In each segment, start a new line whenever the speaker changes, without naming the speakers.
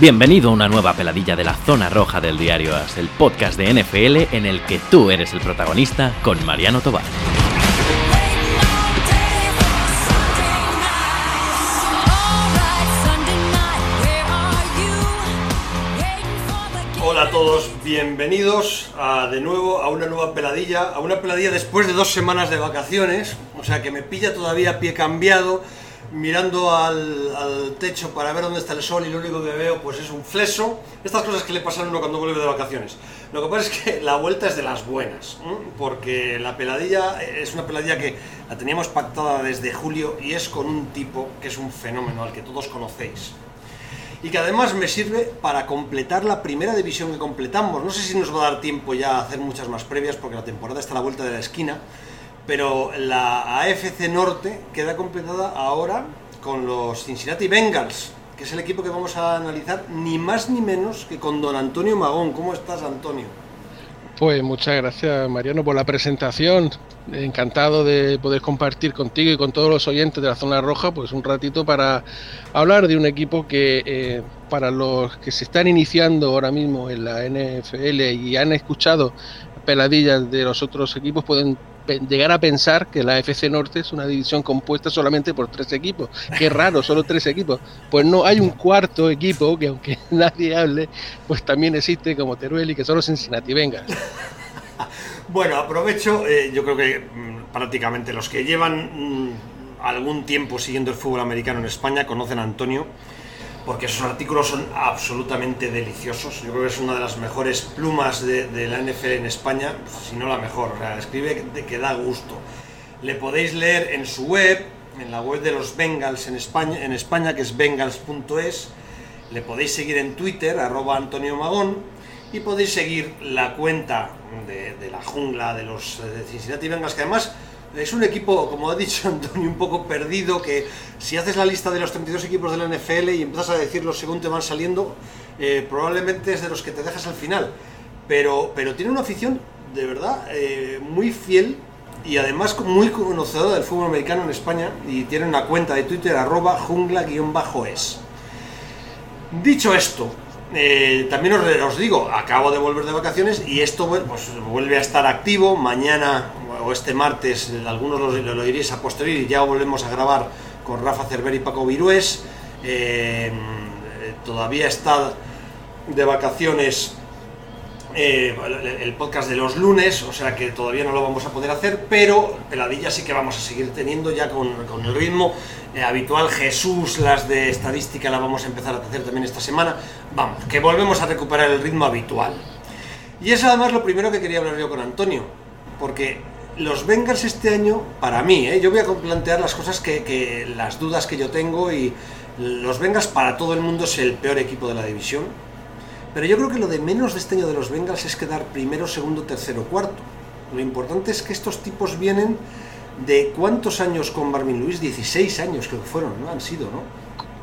Bienvenido a una nueva peladilla de la zona roja del diario AS, el podcast de NFL en el que tú eres el protagonista con Mariano Tobar.
Hola a todos, bienvenidos a, de nuevo a una nueva peladilla, a una peladilla después de dos semanas de vacaciones, o sea que me pilla todavía pie cambiado mirando al, techo para ver dónde está el sol y lo único que veo pues es un fleso. Estas cosas que le pasan a uno cuando vuelve de vacaciones. Lo que pasa es que la vuelta es de las buenas, ¿eh? porque la peladilla es una peladilla que la teníamos pactada desde julio y es con un tipo que es un fenómeno al que todos conocéis. Y que además me sirve para completar la primera división que completamos. No sé si nos va a dar tiempo ya a hacer muchas más previas porque la temporada está a la vuelta de la esquina pero la AFC Norte queda completada ahora con los Cincinnati Bengals, que es el equipo que vamos a analizar ni más ni menos que con don Antonio Magón. ¿Cómo estás, Antonio?
Pues muchas gracias, Mariano, por la presentación. Encantado de poder compartir contigo y con todos los oyentes de la zona roja, pues un ratito para hablar de un equipo que eh, para los que se están iniciando ahora mismo en la NFL y han escuchado peladillas de los otros equipos pueden llegar a pensar que la FC Norte es una división compuesta solamente por tres equipos. Qué raro, solo tres equipos. Pues no, hay un cuarto equipo que aunque nadie hable, pues también existe como Teruel y que solo Cincinnati venga.
bueno, aprovecho, eh, yo creo que mm, prácticamente los que llevan mm, algún tiempo siguiendo el fútbol americano en España conocen a Antonio porque sus artículos son absolutamente deliciosos. Yo creo que es una de las mejores plumas de, la NFL en España, si no la mejor. O sea, escribe de que da gusto. Le podéis leer en su web, en la web de los Bengals en España, en España que es bengals.es. Le podéis seguir en Twitter, arroba Antonio Magón, y podéis seguir la cuenta de, la jungla de los de Cincinnati Bengals, que además es un equipo, como ha dicho Antonio, un poco perdido, que si haces la lista de los 32 equipos de la NFL y empiezas a decirlos según te van saliendo, eh, probablemente es de los que te dejas al final. Pero, pero tiene una afición de verdad eh, muy fiel y además muy conocedora del fútbol americano en España y tiene una cuenta de Twitter arroba jungla-es. Dicho esto, eh, también os, digo, acabo de volver de vacaciones y esto pues, vuelve a estar activo. Mañana o este martes, algunos lo, lo, iréis a posteriori, ya volvemos a grabar con Rafa Cerver y Paco Virués. Eh, todavía está de vacaciones eh, el podcast de los lunes, o sea que todavía no lo vamos a poder hacer, pero peladillas sí que vamos a seguir teniendo ya con, el ritmo eh, habitual. Jesús, las de estadística, la vamos a empezar a hacer también esta semana. Vamos, que volvemos a recuperar el ritmo habitual. Y es además lo primero que quería hablar yo con Antonio, porque los Bengals este año, para mí, ¿eh? yo voy a plantear las cosas que, las dudas que yo tengo y los Bengals para todo el mundo es el peor equipo de la división. Pero yo creo que lo de menos de este año de los Bengals es quedar primero, segundo, tercero, cuarto. Lo importante es que estos tipos vienen de cuántos años con Marvin Lewis, 16 años que fueron, ¿no? Han sido, ¿no?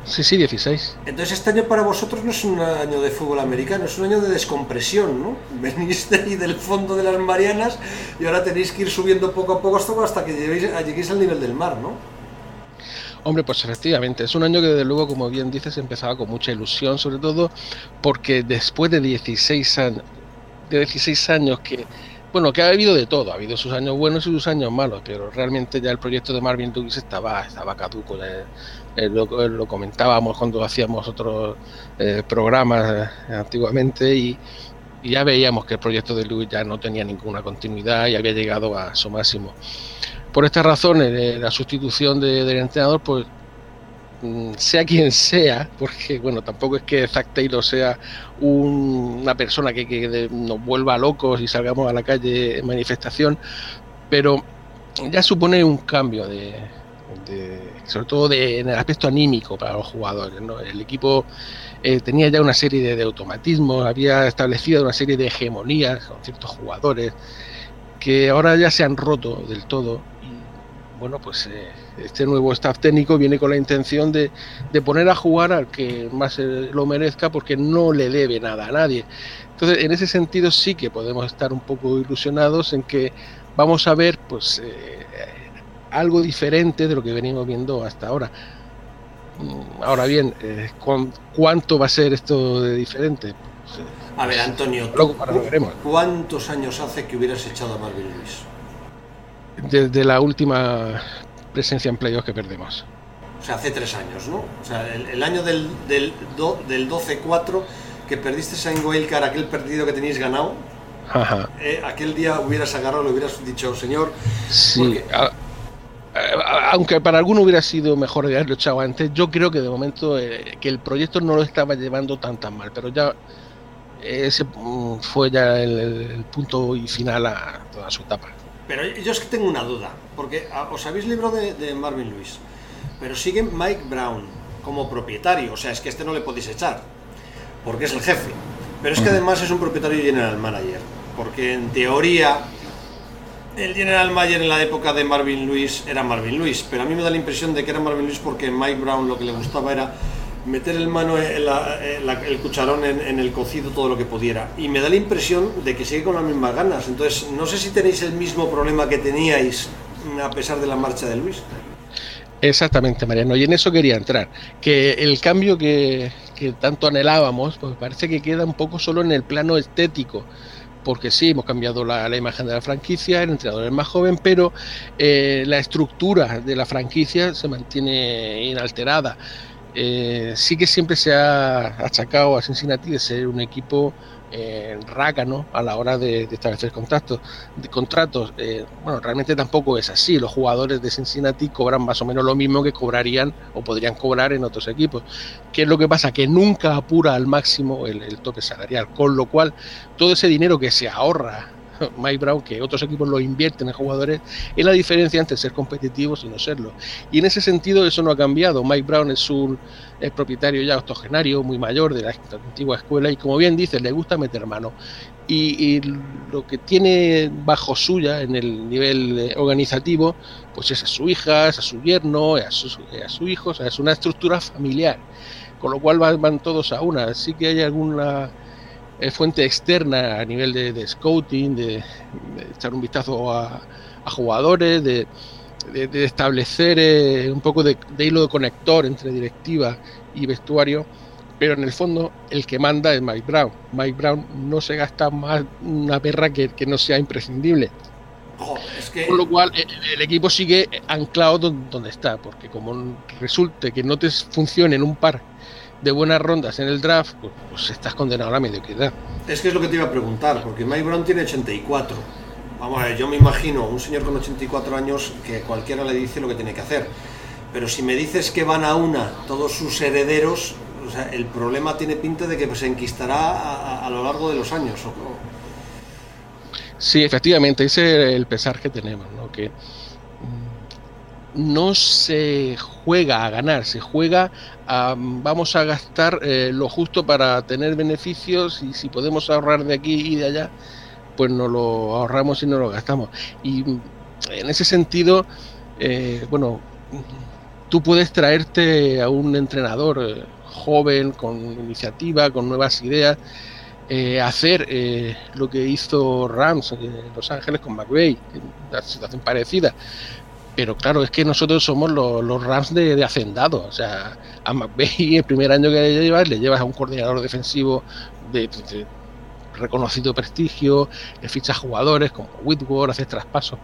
Sí, sí, 16.
Entonces este año para vosotros no es un año de fútbol americano, es un año de descompresión, ¿no? Venís de ahí del fondo de las Marianas y ahora tenéis que ir subiendo poco a poco hasta que lleguéis, al nivel del mar, ¿no?
Hombre, pues efectivamente, es un año que desde luego, como bien dices, empezaba con mucha ilusión, sobre todo porque después de 16 años, de 16 años que bueno, que ha habido de todo, ha habido sus años buenos y sus años malos, pero realmente ya el proyecto de Marvin Lewis estaba, estaba caduco. Eh, lo, comentábamos cuando hacíamos otros eh, programas eh, antiguamente y, ya veíamos que el proyecto de Lewis ya no tenía ninguna continuidad y había llegado a su máximo. Por estas razones, la sustitución del entrenador, pues Mm, sea quien sea, porque bueno, tampoco es que Zack Taylor sea una persona que, nos vuelva locos y salgamos a la calle en manifestación, pero ya supone un cambio de, sobre todo en el aspecto anímico para los jugadores. El equipo eh, tenía ya una serie de, automatismos, había establecido una serie de hegemonías con ciertos jugadores que ahora ya se han roto del todo. Y bueno, pues eh, este nuevo staff técnico viene con la intención de, poner a jugar al que más lo merezca porque no le debe nada a nadie. Entonces, en ese sentido sí que podemos estar un poco ilusionados en que vamos a ver pues eh, algo diferente de lo que venimos viendo hasta ahora. Mm, ahora bien, eh, ¿cuánto va a ser esto de diferente?
A ver, Antonio, ¿cuántos años hace que hubieras echado a Marvin Luis?
Desde la última presencia en playoffs que perdemos.
O sea, hace tres años, ¿no? O sea, el, año del, del, del 12-4 que perdiste en Wildcard, aquel perdido que tenéis ganado, eh, aquel día hubieras agarrado, le hubieras dicho, señor.
Sí, aunque para alguno hubiera sido mejor haberlo echado antes, yo creo que de momento eh, que el proyecto no lo estaba llevando tan tan mal, pero ya ese mm, fue ya el, punto y final a toda su etapa.
Pero yo es que tengo una duda, porque ah, os habéis librado de, Marvin Lewis, pero sigue Mike Brown como propietario, o sea, es que este no le podéis echar, porque es el jefe. Pero es que además es un propietario y general manager, porque en teoría el general manager en la época de Marvin Lewis era Marvin Lewis, pero a mí me da la impresión de que era Marvin Lewis porque Mike Brown lo que le gustaba era meter el mano en el cucharón en, el cocido todo lo que pudiera. Y me da la impresión de que sigue con las mismas ganas. Entonces, no sé si tenéis el mismo problema que teníais a pesar de la marcha de Luis.
Exactamente, Mariano. Y en eso quería entrar. Que el cambio que, tanto anhelábamos, pues parece que queda un poco solo en el plano estético porque sí, hemos cambiado la, imagen de la franquicia, el entrenador es más joven, pero eh, la estructura de la franquicia se mantiene inalterada. Eh, sí que siempre se ha achacado a Cincinnati de ser un equipo eh, rácano a la hora de, establecer contactos, de contratos. Eh, bueno, realmente tampoco es así. Los jugadores de Cincinnati cobran más o menos lo mismo que cobrarían o podrían cobrar en otros equipos. ¿Qué es lo que pasa? Que nunca apura al máximo el tope salarial, con lo cual todo ese dinero que se ahorra Mike Brown, que otros equipos lo invierten en jugadores, es la diferencia entre ser competitivos y no serlo. Y en ese sentido eso no ha cambiado. Mike Brown es un propietario ya octogenario, muy mayor de la antigua escuela y como bien dice, le gusta meter mano. Y, lo que tiene bajo suya en el nivel eh, organizativo, pues es a su hija, es a su yerno, a su, a su hijo, es una estructura familiar, con lo cual van, todos a una. Sí que hay alguna fuente externa a nivel de, scouting, de, echar un vistazo a, jugadores, de, establecer eh, un poco de, hilo de conector entre directiva y vestuario, pero en el fondo el que manda es Mike Brown. Mike Brown no se gasta más una perra que, no sea imprescindible. Con lo cual el, equipo sigue anclado donde está, porque como resulte que no te funcione en un par de buenas rondas en el draft, pues, pues, estás condenado a la mediocridad.
Es que es lo que te iba a preguntar, porque Mike Brown tiene 84. Vamos a ver, yo me imagino un señor con 84 años que cualquiera le dice lo que tiene que hacer. Pero si me dices que van a una todos sus herederos, o sea, el problema tiene pinta de que se enquistará a, lo largo de los años. ¿o?
Sí, efectivamente, ese es el pesar que tenemos, ¿no? que no se juega a ganar, se juega a vamos a gastar eh, lo justo para tener beneficios y si podemos ahorrar de aquí y de allá, pues no lo ahorramos y no lo gastamos. Y en ese sentido, eh, bueno, tú puedes traerte a un entrenador eh, joven, con iniciativa, con nuevas ideas, hacer lo que hizo Rams en Los Ángeles con McVeigh, una situación parecida pero claro, es que nosotros somos los, Rams de, hacendado. O sea, a McVeigh el primer año que le llevas, le llevas a un coordinador defensivo de, reconocido prestigio, le fichas jugadores como Whitworth, haces traspasos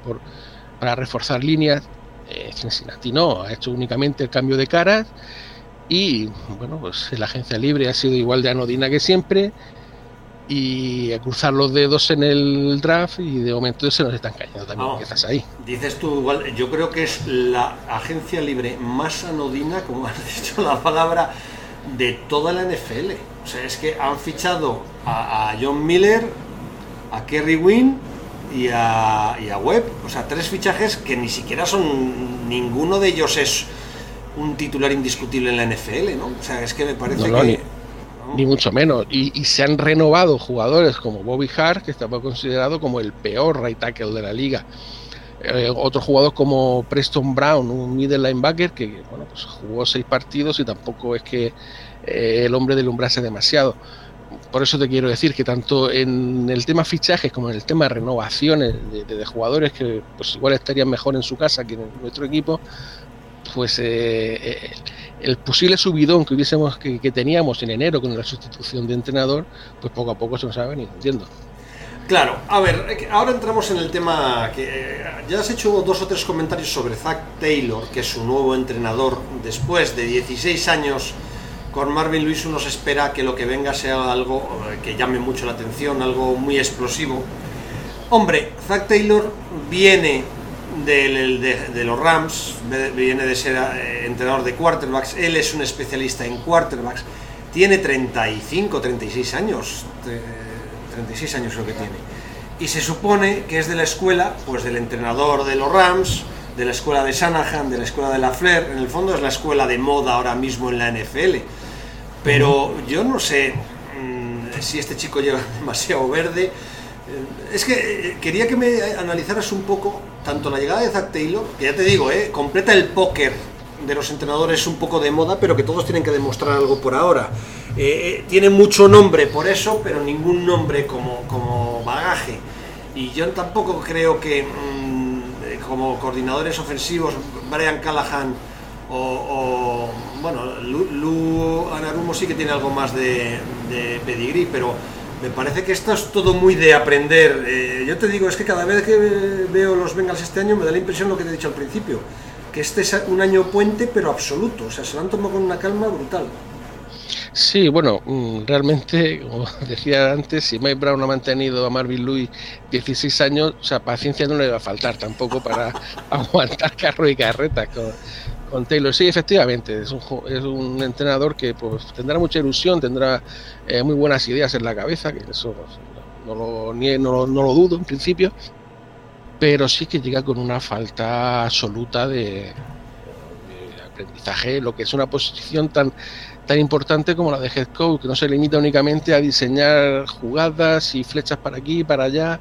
para reforzar líneas. Eh, Cincinnati no, ha hecho únicamente el cambio de caras y bueno, pues la agencia libre ha sido igual de anodina que siempre y a cruzar los dedos en el draft y de momento se nos están cayendo también que estás ahí.
Dices tú igual, yo creo que es la agencia libre más anodina, como has dicho la palabra, de toda la NFL. O sea, es que han fichado a, John Miller, a Kerry Wynn y a, y a Webb. O sea, tres fichajes que ni siquiera son, ninguno de ellos es un titular indiscutible en la NFL, ¿no? O sea, es que me parece que
ni mucho menos. Y, se han renovado jugadores como Bobby Hart, que estaba considerado como el peor right tackle de la liga. Eh, otro jugador como Preston Brown, un middle linebacker que bueno, pues jugó seis partidos y tampoco es que eh, el hombre delumbrase demasiado. Por eso te quiero decir que tanto en el tema fichajes como en el tema renovaciones de, jugadores que pues igual estarían mejor en su casa que en nuestro equipo, pues eh, el posible subidón que hubiésemos que, teníamos en enero con la sustitución de entrenador, pues poco a poco se nos va venido entiendo.
Claro, a ver, ahora entramos en el tema que eh, ya has hecho dos o tres comentarios sobre Zach Taylor, que es su nuevo entrenador después de 16 años con Marvin Luis uno se espera que lo que venga sea algo eh, que llame mucho la atención, algo muy explosivo. Hombre, Zach Taylor viene de, los Rams, viene de ser eh, entrenador de quarterbacks, él es un especialista en quarterbacks, tiene 35, 36 años, 36 años creo que tiene, y se supone que es de la escuela, pues del entrenador de los Rams, de la escuela de Shanahan, de la escuela de la Flair, en el fondo es la escuela de moda ahora mismo en la NFL, pero yo no sé mm, si este chico lleva demasiado verde, es que eh, quería que me analizaras un poco tanto la llegada de Zach Taylor, que ya te digo, eh, completa el póker de los entrenadores un poco de moda, pero que todos tienen que demostrar algo por ahora. Eh, eh, tiene mucho nombre por eso, pero ningún nombre como, como bagaje. Y yo tampoco creo que mm, como coordinadores ofensivos, Brian Callahan o, bueno, Lu, Anarumo sí que tiene algo más de, de pedigrí, pero me parece que esto es todo muy de aprender. Eh, yo te digo, es que cada vez que veo los Bengals este año me da la impresión lo que te he dicho al principio, que este es un año puente pero absoluto, o sea, se lo han tomado con una calma brutal.
Sí, bueno, mm, realmente, como decía antes, si Mike Brown ha mantenido a Marvin Lewis 16 años, o sea, paciencia no le va a faltar tampoco para aguantar carro y carreta con, con Taylor. Sí, efectivamente, es un, es un entrenador que pues, tendrá mucha ilusión, tendrá eh, muy buenas ideas en la cabeza, que eso pues, no, lo, no, lo, dudo en principio, pero sí que llega con una falta absoluta de, aprendizaje, lo que es una posición tan tan importante como la de head coach, que no se limita únicamente a diseñar jugadas y flechas para aquí y para allá.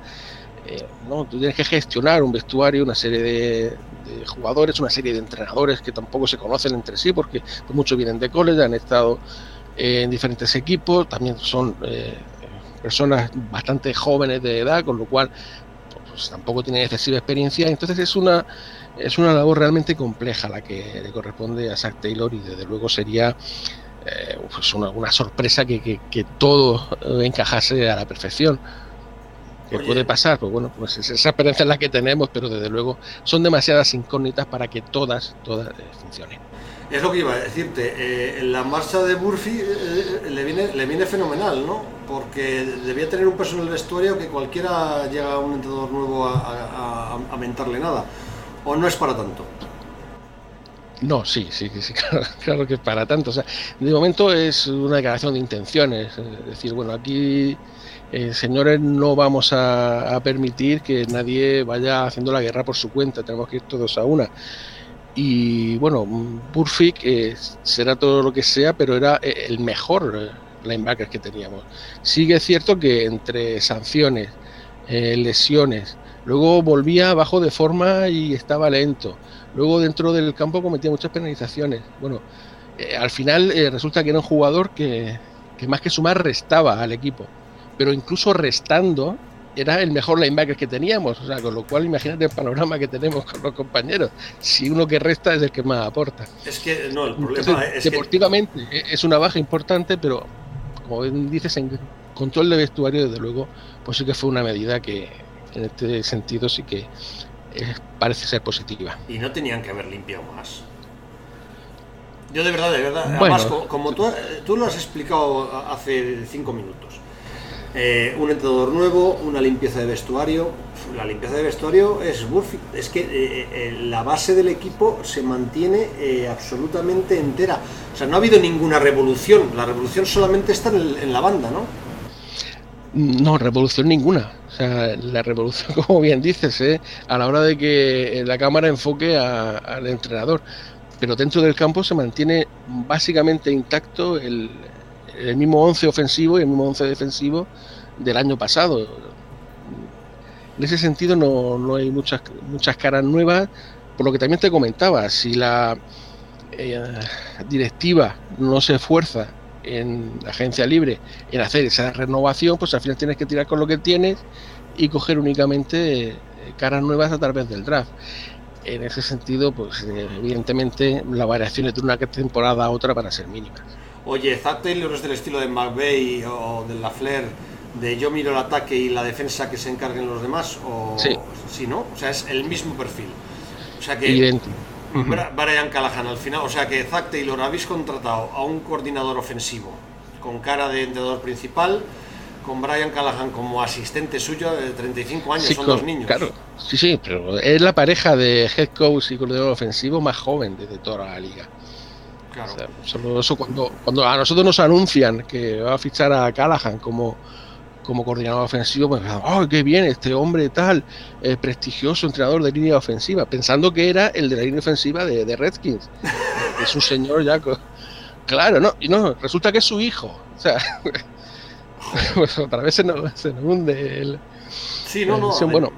Eh, no, tú tienes que gestionar un vestuario, una serie de, jugadores, una serie de entrenadores que tampoco se conocen entre sí porque muchos vienen de college, han estado en diferentes equipos, también son eh, personas bastante jóvenes de edad, con lo cual pues, tampoco tienen excesiva experiencia. Entonces es una, es una labor realmente compleja la que le corresponde a Zach Taylor y desde luego sería eh, pues una, una, sorpresa que, todo encajase a la perfección puede pasar, pues bueno, pues esa experiencia es la que tenemos, pero desde luego son demasiadas incógnitas para que todas, todas eh, funcionen.
Es lo que iba a decirte, eh, la marcha de Murphy eh, le, viene, le viene fenomenal, ¿no? Porque debía tener un peso en el vestuario que cualquiera llega a un entrenador nuevo a, a, mentarle nada. ¿O no es para tanto?
No, sí, sí, sí claro, claro, que es para tanto. O sea, de momento es una declaración de intenciones. Es decir, bueno, aquí eh, señores, no vamos a, permitir que nadie vaya haciendo la guerra por su cuenta, tenemos que ir todos a una. Y bueno, Burfick eh, será todo lo que sea, pero era eh, el mejor linebacker que teníamos. Sigue cierto que entre sanciones, lesiones, luego volvía bajo de forma y estaba lento. Luego dentro del campo cometía muchas penalizaciones. Bueno, al final resulta que era un jugador que más que sumar restaba al equipo pero incluso restando era el mejor linebacker que teníamos, o sea, con lo cual imagínate el panorama que tenemos con los compañeros. Si uno que resta es el que más aporta.
Es que no, el problema es
deportivamente e, es una baja importante, pero como dices en control de vestuario desde luego, pues sí que fue una medida que en este sentido sí que eh, parece ser positiva.
Y no tenían que haber limpiado más. Yo de verdad, de verdad, además como, tú, tú lo has explicado hace cinco minutos eh, un entrenador nuevo, una limpieza de vestuario. La limpieza de vestuario es Es que eh, eh, la base del equipo se mantiene absolutamente entera. O sea, no ha habido ninguna revolución. La revolución solamente está en, la banda, ¿no?
No, revolución ninguna. O sea, la revolución, como bien dices, a la hora de que la cámara enfoque al entrenador. Pero dentro del campo se mantiene básicamente intacto el, el mismo 11 ofensivo y el mismo 11 defensivo del año pasado. En ese sentido no, hay muchas, muchas caras nuevas, por lo que también te comentaba, si la eh, directiva no se esfuerza en agencia libre en hacer esa renovación, pues al final tienes que tirar con lo que tienes y coger únicamente eh, caras nuevas a través del draft. en ese sentido, pues eh, evidentemente las variaciones de una temporada a otra van a ser mínimas.
Oye, Zach Taylor es del estilo de McVeigh o de la Flair, de yo miro el ataque y la defensa que se encarguen los demás, o
sí,
sí ¿no? O sea, es el mismo perfil. O sea que Brian Callahan al final, o sea que Zach Taylor habéis contratado a un coordinador ofensivo con cara de entrenador principal con Brian Callahan como asistente suyo de 35 años, son dos niños.
Claro, sí, sí, pero es la pareja de head coach y coordinador ofensivo más joven de toda la liga. Claro. solo eso cuando, cuando a nosotros nos anuncian que va a fichar a Callahan como, como coordinador ofensivo, pues, ¡oh, qué bien! Este hombre tal, eh, prestigioso entrenador de línea ofensiva, pensando que era el de la línea ofensiva de, de Redskins. es un señor ya. Claro, no, y no, resulta que es su hijo. O sea, pues otra vez se nos, se nos hunde el.
Sí, no, no.
bueno,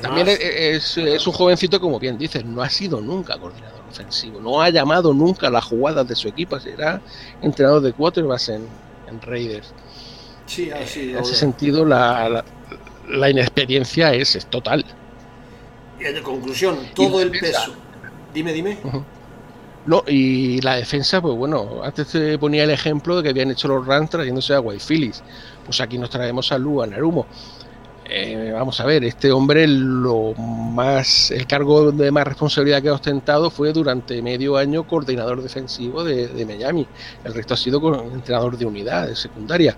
también es, es, un jovencito, como bien dices, no ha sido nunca coordinador ofensivo, no ha llamado nunca las jugadas de su equipo, será entrenador de quarterbacks en, en Raiders.
Sí, así.
En ese sentido, la, la, inexperiencia es, es, total.
Y en conclusión, todo el peso. Dime, dime.
No, y la defensa, pues bueno, antes te ponía el ejemplo de que habían hecho los Rams trayéndose a White Phillies. Pues aquí nos traemos a Lu, a Narumo. Eh, vamos a ver, este hombre lo más, el cargo de más responsabilidad que ha ostentado fue durante medio año coordinador defensivo de, Miami. El resto ha sido entrenador de unidad, de secundaria.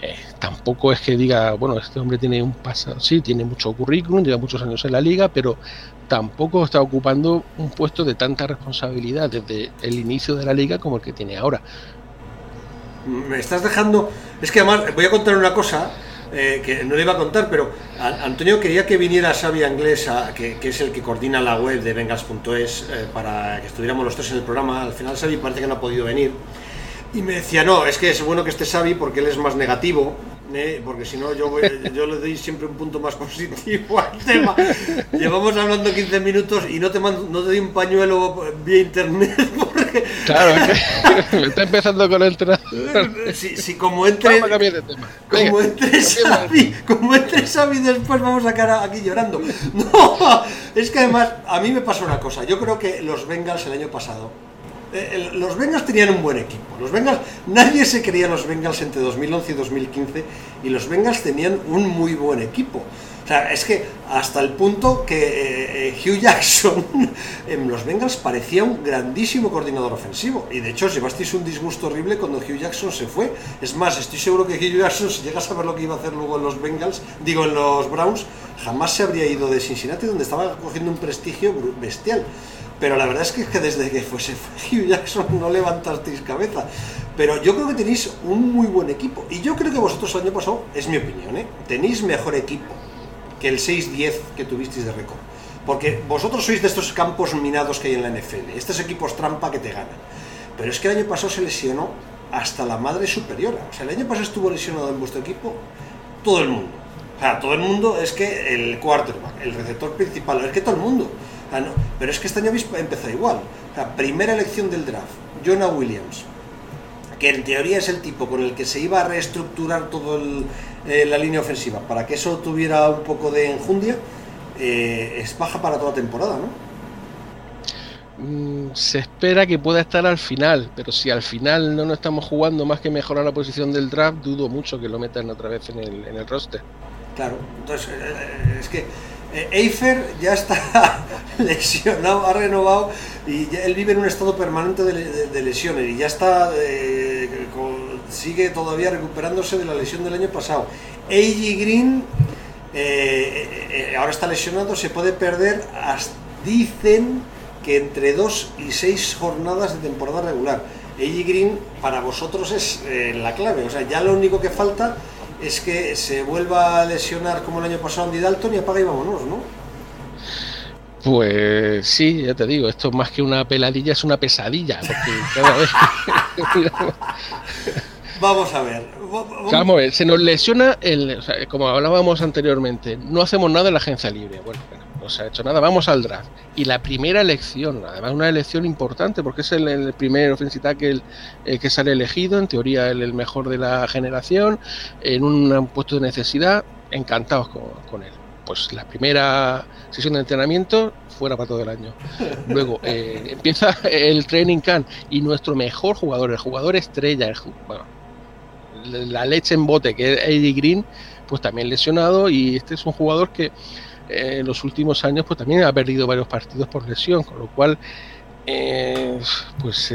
Eh, tampoco es que diga, bueno, este hombre tiene un pasado, sí, tiene mucho currículum, lleva muchos años en la liga, pero tampoco está ocupando un puesto de tanta responsabilidad desde el inicio de la liga como el que tiene ahora.
Me estás dejando, es que además voy a contar una cosa eh, que no le iba a contar, pero Antonio quería que viniera Sabia Inglesa, que, es el que coordina la web de Vengas.es, eh, para que estuviéramos los tres en el programa. Al final Xavi parece que no ha podido venir. Y me decía, no, es que es bueno que esté Xavi porque él es más negativo, ¿eh? porque si no yo, yo le doy siempre un punto más positivo al tema. Llevamos hablando 15 minutos y no te, mando, no te doy un pañuelo vía internet porque...
Claro, me está empezando con el trato.
Si, si como entre... Como entre Xavi, como entre Xavi después vamos a quedar aquí llorando. No, es que además a mí me pasó una cosa. Yo creo que los Bengals el año pasado eh, los Bengals tenían un buen equipo. Los Bengals, nadie se creía los Bengals entre 2011 y 2015 y los Bengals tenían un muy buen equipo. O sea, es que hasta el punto que eh, eh, Hugh Jackson en los Bengals parecía un grandísimo coordinador ofensivo. Y de hecho, llevasteis un disgusto horrible cuando Hugh Jackson se fue. Es más, estoy seguro que Hugh Jackson, si llega a saber lo que iba a hacer luego en los Bengals, digo en los Browns, jamás se habría ido de Cincinnati, donde estaba cogiendo un prestigio bestial. Pero la verdad es que, desde que fuese Hugh Jackson no levantasteis cabeza. Pero yo creo que tenéis un muy buen equipo. Y yo creo que vosotros el año pasado, es mi opinión, ¿eh? tenéis mejor equipo que el 6-10 que tuvisteis de récord. Porque vosotros sois de estos campos minados que hay en la NFL, estos equipos trampa que te ganan. Pero es que el año pasado se lesionó hasta la madre superiora. O sea, el año pasado estuvo lesionado en vuestro equipo todo el mundo. O sea, todo el mundo es que el quarterback, el receptor principal, es que todo el mundo. Ah, pero es que este año habéis empezado igual. La primera elección del draft, Jonah Williams, que en teoría es el tipo con el que se iba a reestructurar toda eh, la línea ofensiva, para que eso tuviera un poco de enjundia, eh, es baja para toda temporada, ¿no?
Mm, se espera que pueda estar al final, pero si al final no nos estamos jugando más que mejorar la posición del draft, dudo mucho que lo metan otra vez en el, en el roster.
Claro, entonces eh, es que Eifer ya está lesionado, ha renovado y él vive en un estado permanente de, lesiones y ya está, eh, sigue todavía recuperándose de la lesión del año pasado. A.G. Green eh, ahora está lesionado, se puede perder, dicen que entre dos y seis jornadas de temporada regular. A.G. Green para vosotros es la clave, o sea, ya lo único que falta es que se vuelva a lesionar como el año pasado Andy Dalton y apaga y vámonos, ¿no?
Pues sí, ya te digo, esto más que una peladilla es una pesadilla,
Vamos a ver.
Vamos a ver, se nos lesiona, el, como hablábamos anteriormente, no hacemos nada en la agencia libre. Bueno, no se ha hecho nada, vamos al draft. Y la primera elección, además una elección importante, porque es el, primer ofensiva que, el, sale elegido, en teoría el, el, mejor de la generación, en un puesto de necesidad, encantados con, él. pues la primera sesión de entrenamiento fuera para todo el año. Luego eh, empieza el training camp y nuestro mejor jugador, el jugador estrella, la leche en bote que es Eddie Green, pues también lesionado y este es un jugador que eh, en los últimos años pues también ha perdido varios partidos por lesión, con lo cual eh, pues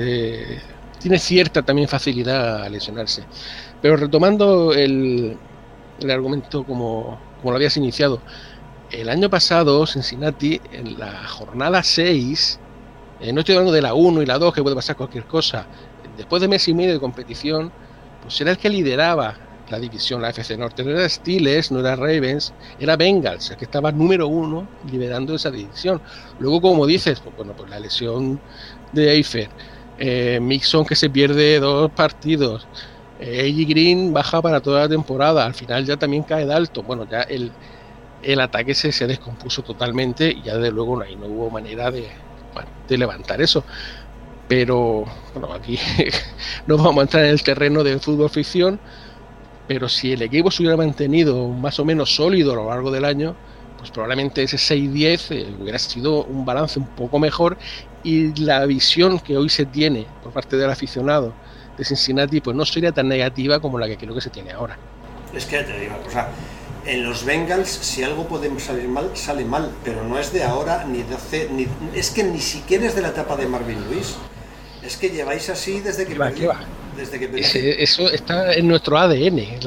tiene cierta también facilidad a lesionarse. Pero retomando el, el argumento como, como lo habías iniciado, el año pasado Cincinnati, en la jornada 6, eh, no estoy hablando de la 1 y la 2, que puede pasar cualquier cosa, después de mes y medio de competición, pues era el que lideraba la división, la FC Norte. No era Steelers, no era Ravens, era Bengals, el que estaba número uno liderando esa división. Luego, como dices, pues, bueno, pues la lesión de Eifer, eh, Mixon que se pierde dos partidos, eh, Green baja para toda la temporada, al final ya también cae Dalton. Bueno, ya el, el ataque se, se descompuso totalmente y ya de luego no, no hubo manera de, de levantar eso. Pero bueno, aquí no vamos a entrar en el terreno del fútbol ficción, pero si el equipo se hubiera mantenido más o menos sólido a lo largo del año, pues probablemente ese 6-10 eh, hubiera sido un balance un poco mejor y la visión que hoy se tiene por parte del aficionado de Cincinnati pues no sería tan negativa como la que creo que se tiene ahora.
Es que te digo, o sea, en los Bengals, si algo puede salir mal, sale mal, pero no es de ahora, ni de hace, ni, es que ni siquiera es de la etapa de Marvin Lewis. Es que lleváis así desde que...
Va, Desde que eso está en nuestro ADN.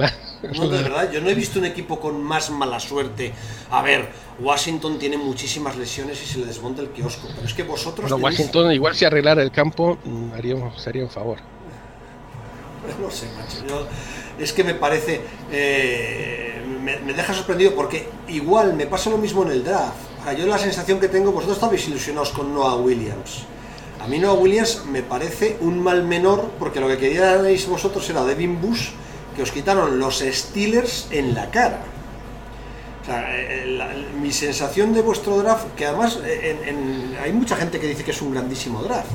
No, de verdad, yo no he visto un equipo con más mala suerte. A ver, Washington tiene muchísimas lesiones y se le desmonta el kiosco, pero es que vosotros...
Washington igual si arreglara el campo, mm, haríamos, sería un favor.
No sé, macho. Yo, es que me parece, eh, me, deja sorprendido porque igual me pasa lo mismo en el draft. yo la sensación que tengo, vosotros estabais ilusionados con Noah Williams. A mí Noah Williams me parece un mal menor porque lo que queríais vosotros era Devin Bush, que os quitaron los Steelers en la cara. Eh, mi sensación de vuestro draft, que además eh, hay mucha gente que dice que es un grandísimo draft,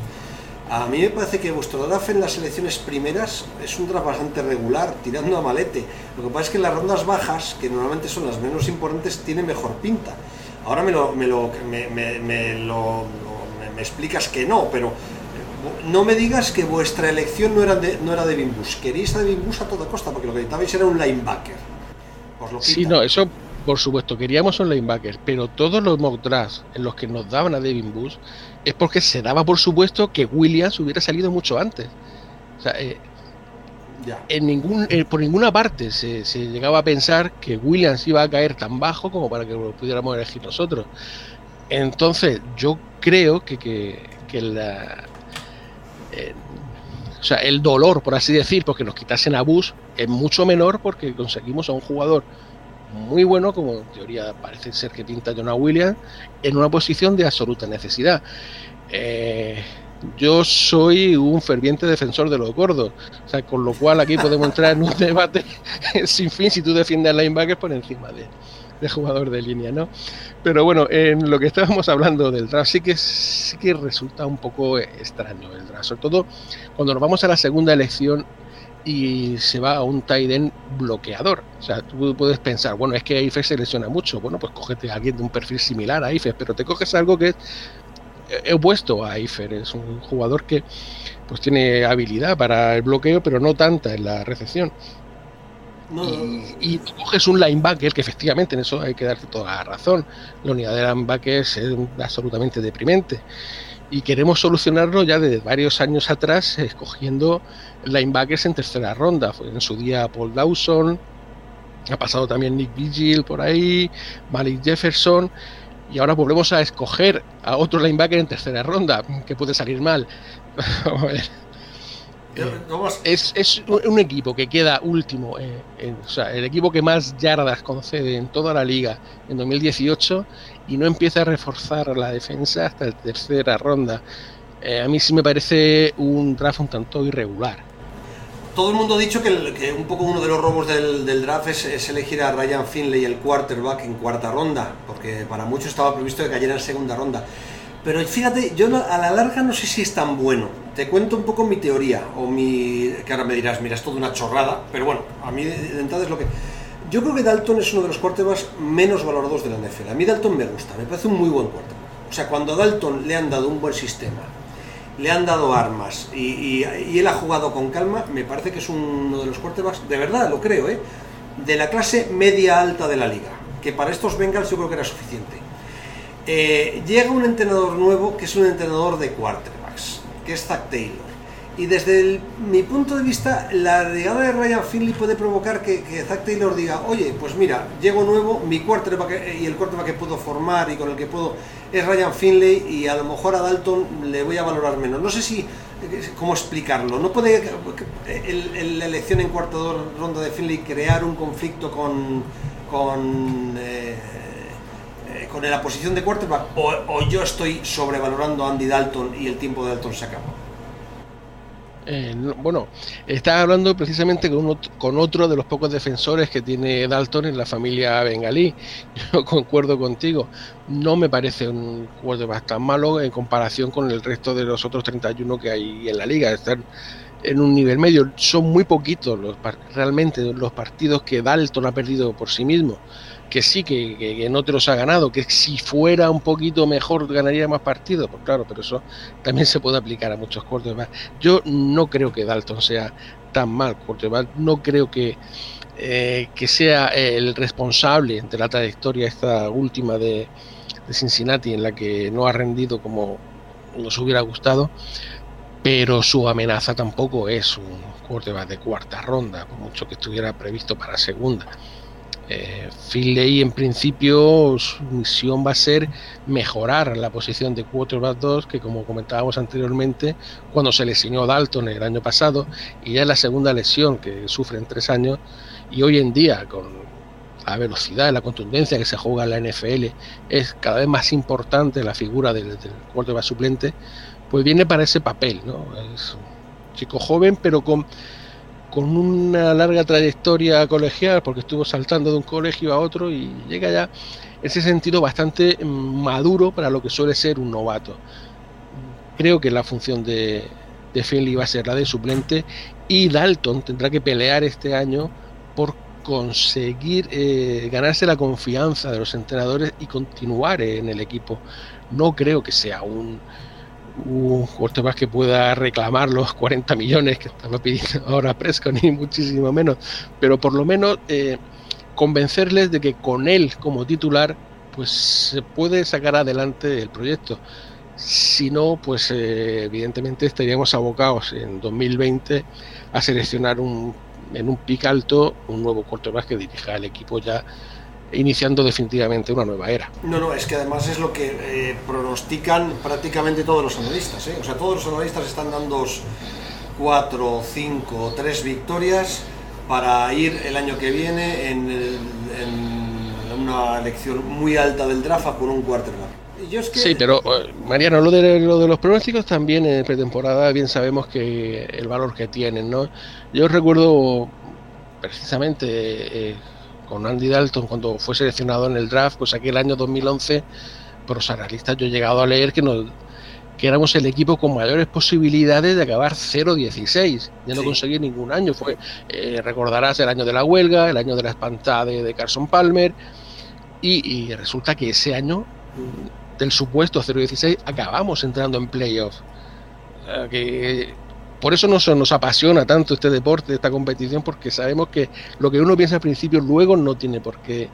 a mí me parece que vuestro draft en las selecciones primeras es un draft bastante regular, tirando a malete. Lo que pasa es que en las rondas bajas, que normalmente son las menos importantes, tiene mejor pinta. Ahora me, lo, me explicas que no, pero no me digas que vuestra elección no era de, no era de Bimbus. Queréis a de a toda costa, porque lo que necesitabais era un linebacker.
Os lo sí, no, eso por supuesto, queríamos un linebacker, pero todos los mock drafts en los que nos daban a Devin Bush es porque se daba por supuesto que Williams hubiera salido mucho antes. O sea, eh, en ningún, eh, por ninguna parte se, llegaba a pensar que Williams iba a caer tan bajo como para que lo pudiéramos elegir nosotros. Entonces, yo creo que, la, eh, el dolor, por así decir, porque nos quitasen a Bush es mucho menor porque conseguimos a un jugador muy bueno, como en teoría parece ser que pinta Jonah Williams, en una posición de absoluta necesidad. Eh, yo soy un ferviente defensor de los gordos, o sea, con lo cual aquí podemos entrar en un debate sin fin si tú defiendes al linebacker por encima de, de, jugador de línea, ¿no? Pero bueno, en lo que estábamos hablando del draft sí que, sí que resulta un poco extraño el draft, sobre todo cuando nos vamos a la segunda elección y se va a un tight bloqueador. O sea, tú puedes pensar, bueno, es que Ifes se lesiona mucho. Bueno, pues cógete a alguien de un perfil similar a Ifes, pero te coges algo que es opuesto a Ifer. Es un jugador que pues tiene habilidad para el bloqueo, pero no tanta en la recepción. Y, y, coges un linebacker, que efectivamente en eso hay que darte toda la razón. La unidad de linebacker es absolutamente deprimente y queremos solucionarlo ya desde varios años atrás escogiendo linebackers en tercera ronda. Fue en su día Paul Dawson, ha pasado también Nick Vigil por ahí, Malik Jefferson, y ahora volvemos a escoger a otro linebacker en tercera ronda, que puede salir mal. Vamos. Es, es, un equipo que queda último, eh, o sea, el equipo que más yardas concede en toda la liga en 2018 y no empieza a reforzar la defensa hasta la tercera ronda. Eh, a mí sí me parece un draft un tanto irregular.
Todo el mundo ha dicho que, un poco uno de los robos del, draft es, elegir a Ryan Finley, el quarterback, en cuarta ronda, porque para muchos estaba previsto que cayera en segunda ronda. Pero fíjate, yo a la larga no sé si es tan bueno. Te cuento un poco mi teoría, o mi. que ahora me dirás, mira, es toda una chorrada, pero bueno, a mí de entrada es lo que Yo creo que Dalton es uno de los quarterbacks menos valorados de la NFL. A mí Dalton me gusta, me parece un muy buen quarterback. O sea, cuando a Dalton le han dado un buen sistema, le han dado armas y, él ha jugado con calma, me parece que es uno de los quarterbacks, de verdad, lo creo, ¿eh? de la clase media alta de la liga, que para estos Bengals yo creo que era suficiente. Eh, llega un entrenador nuevo que es un entrenador de quarterbacks, que es Zach Taylor y desde mi punto de vista, la llegada de Ryan Finley puede provocar que, que Zach Taylor diga, oye, pues mira, llego nuevo, mi quarterback y el quarterback que puedo formar y con el que puedo es Ryan Finley y a lo mejor a Dalton le voy a valorar menos. No sé si cómo explicarlo. No puede la elección en cuarto ronda de Finley crear un conflicto con con, eh, eh, con la posición de quarterback o, yo estoy sobrevalorando a Andy Dalton y el tiempo de Dalton se acaba.
Eh, bueno, estaba hablando precisamente con, otro de los pocos defensores que tiene Dalton en la familia bengalí. Yo concuerdo contigo. No me parece un quarterback tan malo en comparación con el resto de los otros 31 que hay en la liga. Están en un nivel medio. Son muy poquitos los, realmente los partidos que Dalton ha perdido por sí mismo que sí, que, no te los ha ganado, que si fuera un poquito mejor ganaría más partidos, pues claro, pero eso también se puede aplicar a muchos quarterbacks. Yo no creo que Dalton sea tan mal quarterback, no creo que, eh, que sea el responsable de la trayectoria esta última de, de Cincinnati en la que no ha rendido como nos hubiera gustado, pero su amenaza tampoco es un quarterback de cuarta ronda, por mucho que estuviera previsto para segunda. Eh, en principio su misión va a ser mejorar la posición de quarterback 2 que como comentábamos anteriormente cuando se lesionó Dalton el año pasado y ya es la segunda lesión que sufre en tres años y hoy en día con la velocidad la contundencia que se juega en la NFL es cada vez más importante la figura del, del quarterback suplente pues viene para ese papel ¿no? es un chico joven pero con con una larga trayectoria colegial, porque estuvo saltando de un colegio a otro y llega ya ese sentido bastante maduro para lo que suele ser un novato. Creo que la función de, de va a ser la de suplente y Dalton tendrá que pelear este año por conseguir eh, ganarse la confianza de los entrenadores y continuar en el equipo. No creo que sea un, un más que pueda reclamar los 40 millones que estaba pidiendo ahora Prescott, ni muchísimo menos, pero por lo menos eh, convencerles de que con él como titular pues se puede sacar adelante el proyecto. Si no, pues eh, evidentemente estaríamos abocados en 2020 a seleccionar un, en un pic alto un nuevo más que dirija el equipo ya iniciando definitivamente una nueva era.
No, no, es que además es lo que eh, pronostican prácticamente todos los analistas. ¿eh? O sea, todos los analistas están dando cuatro, cinco, tres victorias para ir el año que viene en, una elección muy alta del draft por un quarterback.
Sí, pero eh, Mariano, lo de, lo de los pronósticos también en pretemporada bien sabemos que el valor que tienen, ¿no? Yo recuerdo precisamente con Andy Dalton cuando fue seleccionado en el draft, pues aquel año 2011, por los analistas yo he llegado a leer que, nos, que éramos el equipo con mayores posibilidades de acabar 0-16. Ya no conseguí ningún año. Fue, eh, recordarás el año de la huelga, el año de la espantada de, Carson Palmer, y, resulta que ese año mm, del supuesto 0-16 acabamos entrando en playoffs. que por eso nos, nos apasiona tanto este deporte, esta competición, porque sabemos que lo que uno piensa al principio luego no tiene por qué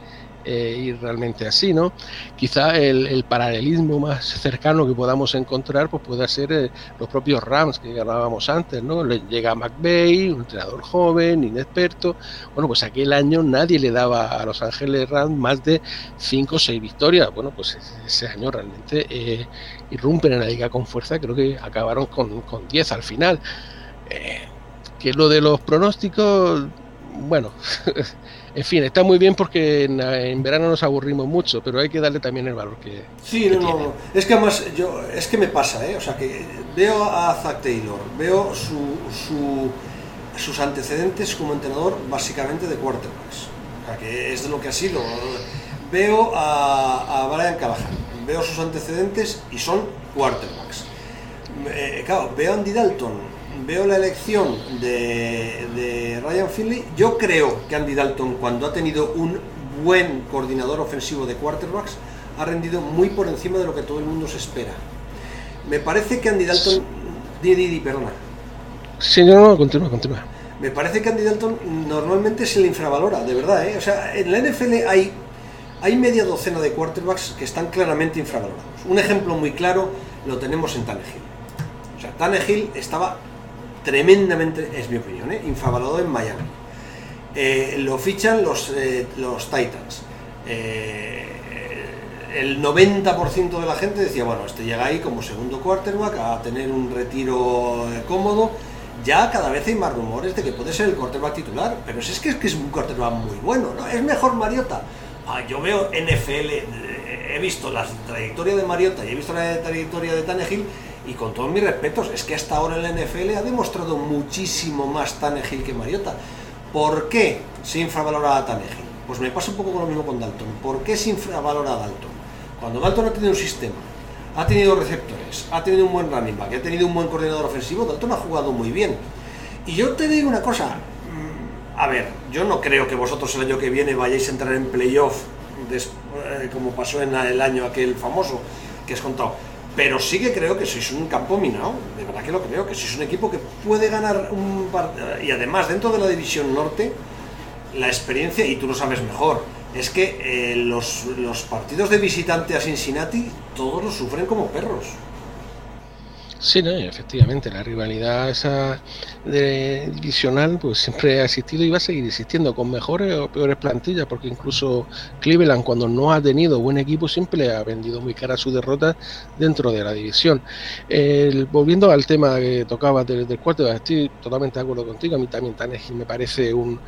eh, ir realmente así, ¿no? Quizá el, paralelismo más cercano que podamos encontrar pues puede ser eh, los propios Rams que ganábamos antes, ¿no? Le llega McVeigh, un entrenador joven, inexperto. Bueno, pues aquel año nadie le daba a Los Ángeles Rams más de 5 o 6 victorias. Bueno, pues ese año realmente eh, irrumpen en la liga con fuerza, creo que acabaron con, con 10 al final. que lo de los pronósticos, bueno, En fin, está muy bien porque en, verano nos aburrimos mucho, pero hay que darle también el valor que.
Sí, no, no, Es que además, yo, es que me pasa, ¿eh? O sea, que veo a Zach Taylor, veo su, sus antecedentes como entrenador básicamente de quarterbacks. O sea, que es de lo que ha sido. Veo a, a Brian Callahan, veo sus antecedentes y son quarterbacks. Eh, claro, veo a Andy Dalton veo la elección de, de Ryan Finley, yo creo que Andy Dalton, cuando ha tenido un buen coordinador ofensivo de quarterbacks, ha rendido muy por encima de lo que todo el mundo se espera. Me parece que Andy Dalton... Di, di, di, perdona.
Sí, no, no, continúa, continúa.
Me parece que Andy Dalton normalmente se le infravalora, de verdad. ¿eh? O sea, en la NFL hay, hay media docena de quarterbacks que están claramente infravalorados. Un ejemplo muy claro lo tenemos en Tannehill. O sea, Tannehill estaba tremendamente, es mi opinión, ¿eh? en Miami. Eh, lo fichan los, eh, los Titans. Eh, el 90% de la gente decía, bueno, este llega ahí como segundo quarterback a tener un retiro cómodo. Ya cada vez hay más rumores de que puede ser el quarterback titular, pero si es que es, que es un quarterback muy bueno, ¿no? Es mejor Mariota. Ah, yo veo NFL, he visto la trayectoria de Mariota y he visto la trayectoria de Tannehill y con todos mis respetos, es que hasta ahora en la NFL ha demostrado muchísimo más Tannehill que Mariota. ¿Por qué se infravalora a Tannehill? Pues me pasa un poco con lo mismo con Dalton. ¿Por qué se infravalora a Dalton? Cuando Dalton ha tenido un sistema, ha tenido receptores, ha tenido un buen running back, ha tenido un buen coordinador ofensivo, Dalton ha jugado muy bien. Y yo te digo una cosa, mm, a ver, yo no creo que vosotros el año que viene vayáis a entrar en playoff, eh, como pasó en el año aquel famoso que has contado. Pero sí que creo que sois un campo minado, de verdad que lo creo, que sois un equipo que puede ganar un partido. Y además, dentro de la división norte, la experiencia, y tú lo sabes mejor, es que eh, los, los partidos de visitante a Cincinnati todos los sufren como perros.
Sí, no, efectivamente, la rivalidad esa divisional pues siempre ha existido y va a seguir existiendo con mejores o peores plantillas, porque incluso Cleveland cuando no ha tenido buen equipo siempre ha vendido muy cara su derrota dentro de la división. El- volviendo al tema que tocaba del, del cuarto, estoy totalmente de acuerdo contigo, a mí también Tannehill me parece un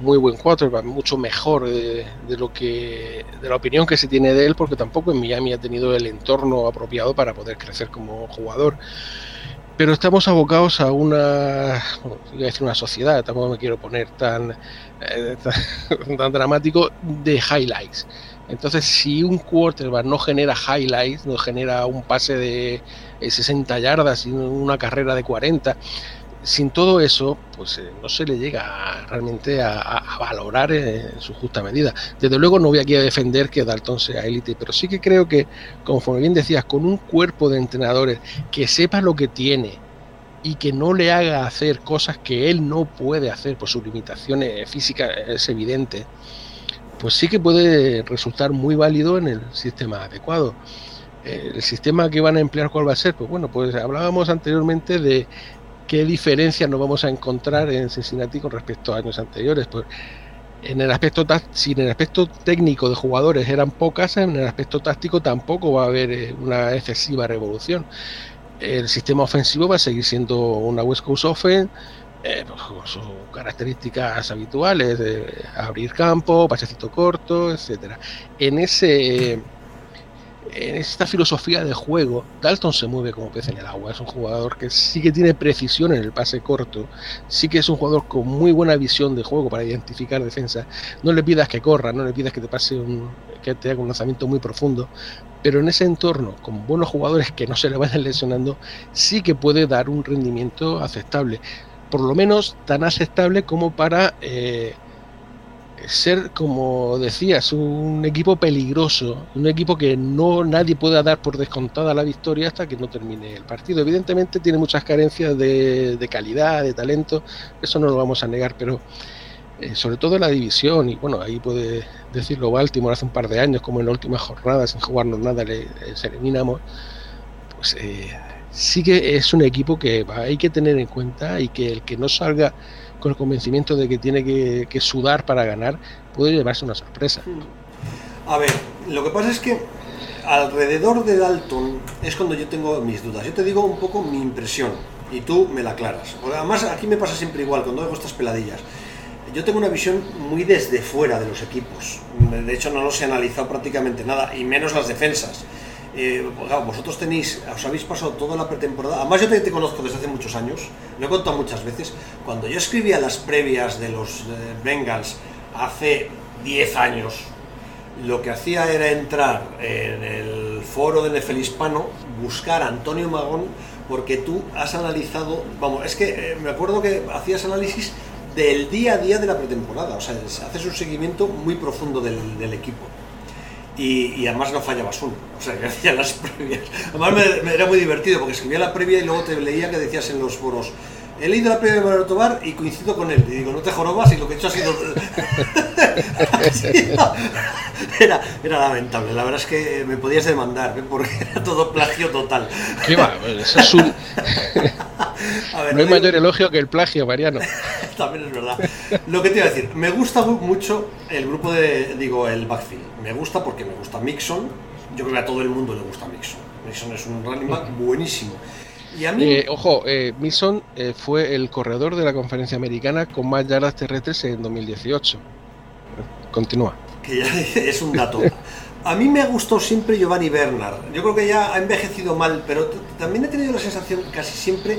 muy buen quarterback, mucho mejor de, de lo que de la opinión que se tiene de él, porque tampoco en Miami ha tenido el entorno apropiado para poder crecer como jugador. Pero estamos abocados a una, bueno, a decir una sociedad, tampoco me quiero poner tan, eh, tan, dramático, de highlights. Entonces, si un quarterback no genera highlights, no genera un pase de eh, 60 yardas, sino una carrera de 40, sin todo eso, pues eh, no se le llega realmente a, valorar en su justa medida. Desde luego no voy aquí a defender que Dalton sea élite, pero sí que creo que, conforme bien decías, con un cuerpo de entrenadores que sepa lo que tiene y que no le haga hacer cosas que él no puede hacer por sus limitaciones físicas, es evidente, pues sí que puede resultar muy válido en el sistema adecuado. Eh, El sistema que van a emplear, ¿cuál va a ser? Pues bueno, pues hablábamos anteriormente de qué diferencias nos vamos a encontrar en Cincinnati con respecto a años anteriores. Pues en el aspecto si en el aspecto técnico de jugadores eran pocas, en el aspecto táctico tampoco va a haber eh, una excesiva revolución. El sistema ofensivo va a seguir siendo una West Coast Offense eh, pues, con sus características habituales de abrir campo, pasecito corto, etcétera. En ese en esta filosofía de juego, Dalton se mueve como pez en el agua. Es un jugador que sí que tiene precisión en el pase corto, sí que es un jugador con muy buena visión de juego para identificar defensa. No le pidas que corra, no le pidas que te pase un, que te haga un lanzamiento muy profundo, pero en ese entorno, con buenos jugadores que no se le vayan lesionando, sí que puede dar un rendimiento aceptable. Por lo menos tan aceptable como para eh, ser, como decías, un equipo peligroso, un equipo que no nadie pueda dar por descontada la victoria hasta que no termine el partido. Evidentemente tiene muchas carencias de, de calidad, de talento, eso no lo vamos a negar, pero eh, sobre todo en la división, y bueno, ahí puede decirlo Baltimore hace un par de años, como en la última jornada, sin jugarnos nada, le, les eliminamos, pues eh, sí que es un equipo que hay que tener en cuenta y que el que no salga con el convencimiento de que tiene que, sudar para ganar puede llevarse una sorpresa.
A ver, lo que pasa es que alrededor de Dalton es cuando yo tengo mis dudas. Yo te digo un poco mi impresión y tú me la aclaras. Además, aquí me pasa siempre igual cuando hago estas peladillas. Yo tengo una visión muy desde fuera de los equipos. De hecho, no los he analizado prácticamente nada, y menos las defensas. Eh, vosotros tenéis, os habéis pasado toda la pretemporada. Además, yo te, conozco desde hace muchos años, lo he contado muchas veces. Cuando yo escribía las previas de los eh, Bengals hace 10 años, lo que hacía era entrar en el foro de NFL Hispano, buscar a Antonio Magón porque tú has analizado, vamos, es que eh, me acuerdo que hacías análisis del día a día de la pretemporada, o sea, haces un seguimiento muy profundo del, equipo. Y, además no fallabas uno, o sea, que hacía las previas. Además me, era muy divertido porque escribía la previa y luego te leía que decías en los foros, he leído la previa de Manuel Tobar y coincido con él. Y digo, no te jorobas y lo que he hecho ha sido... era, era lamentable, la verdad es que me podías demandar, ¿eh? porque era todo plagio total.
¿Qué va? Eso es un... no hay mayor elogio que el plagio, Mariano.
También es verdad. Lo que te iba a decir, me gusta mucho el grupo de, digo, el backfield. Me gusta porque me gusta Mixon. Yo creo que a todo el mundo le gusta Mixon. Mixon es un running back buenísimo.
Y a mí... Eh, ojo, eh, Mixon eh, fue el corredor de la conferencia americana con más yardas terrestres en 2018. Continúa.
Que ya es un dato. A mí me gustó siempre Giovanni Bernard. Yo creo que ya ha envejecido mal, pero también he tenido la sensación casi siempre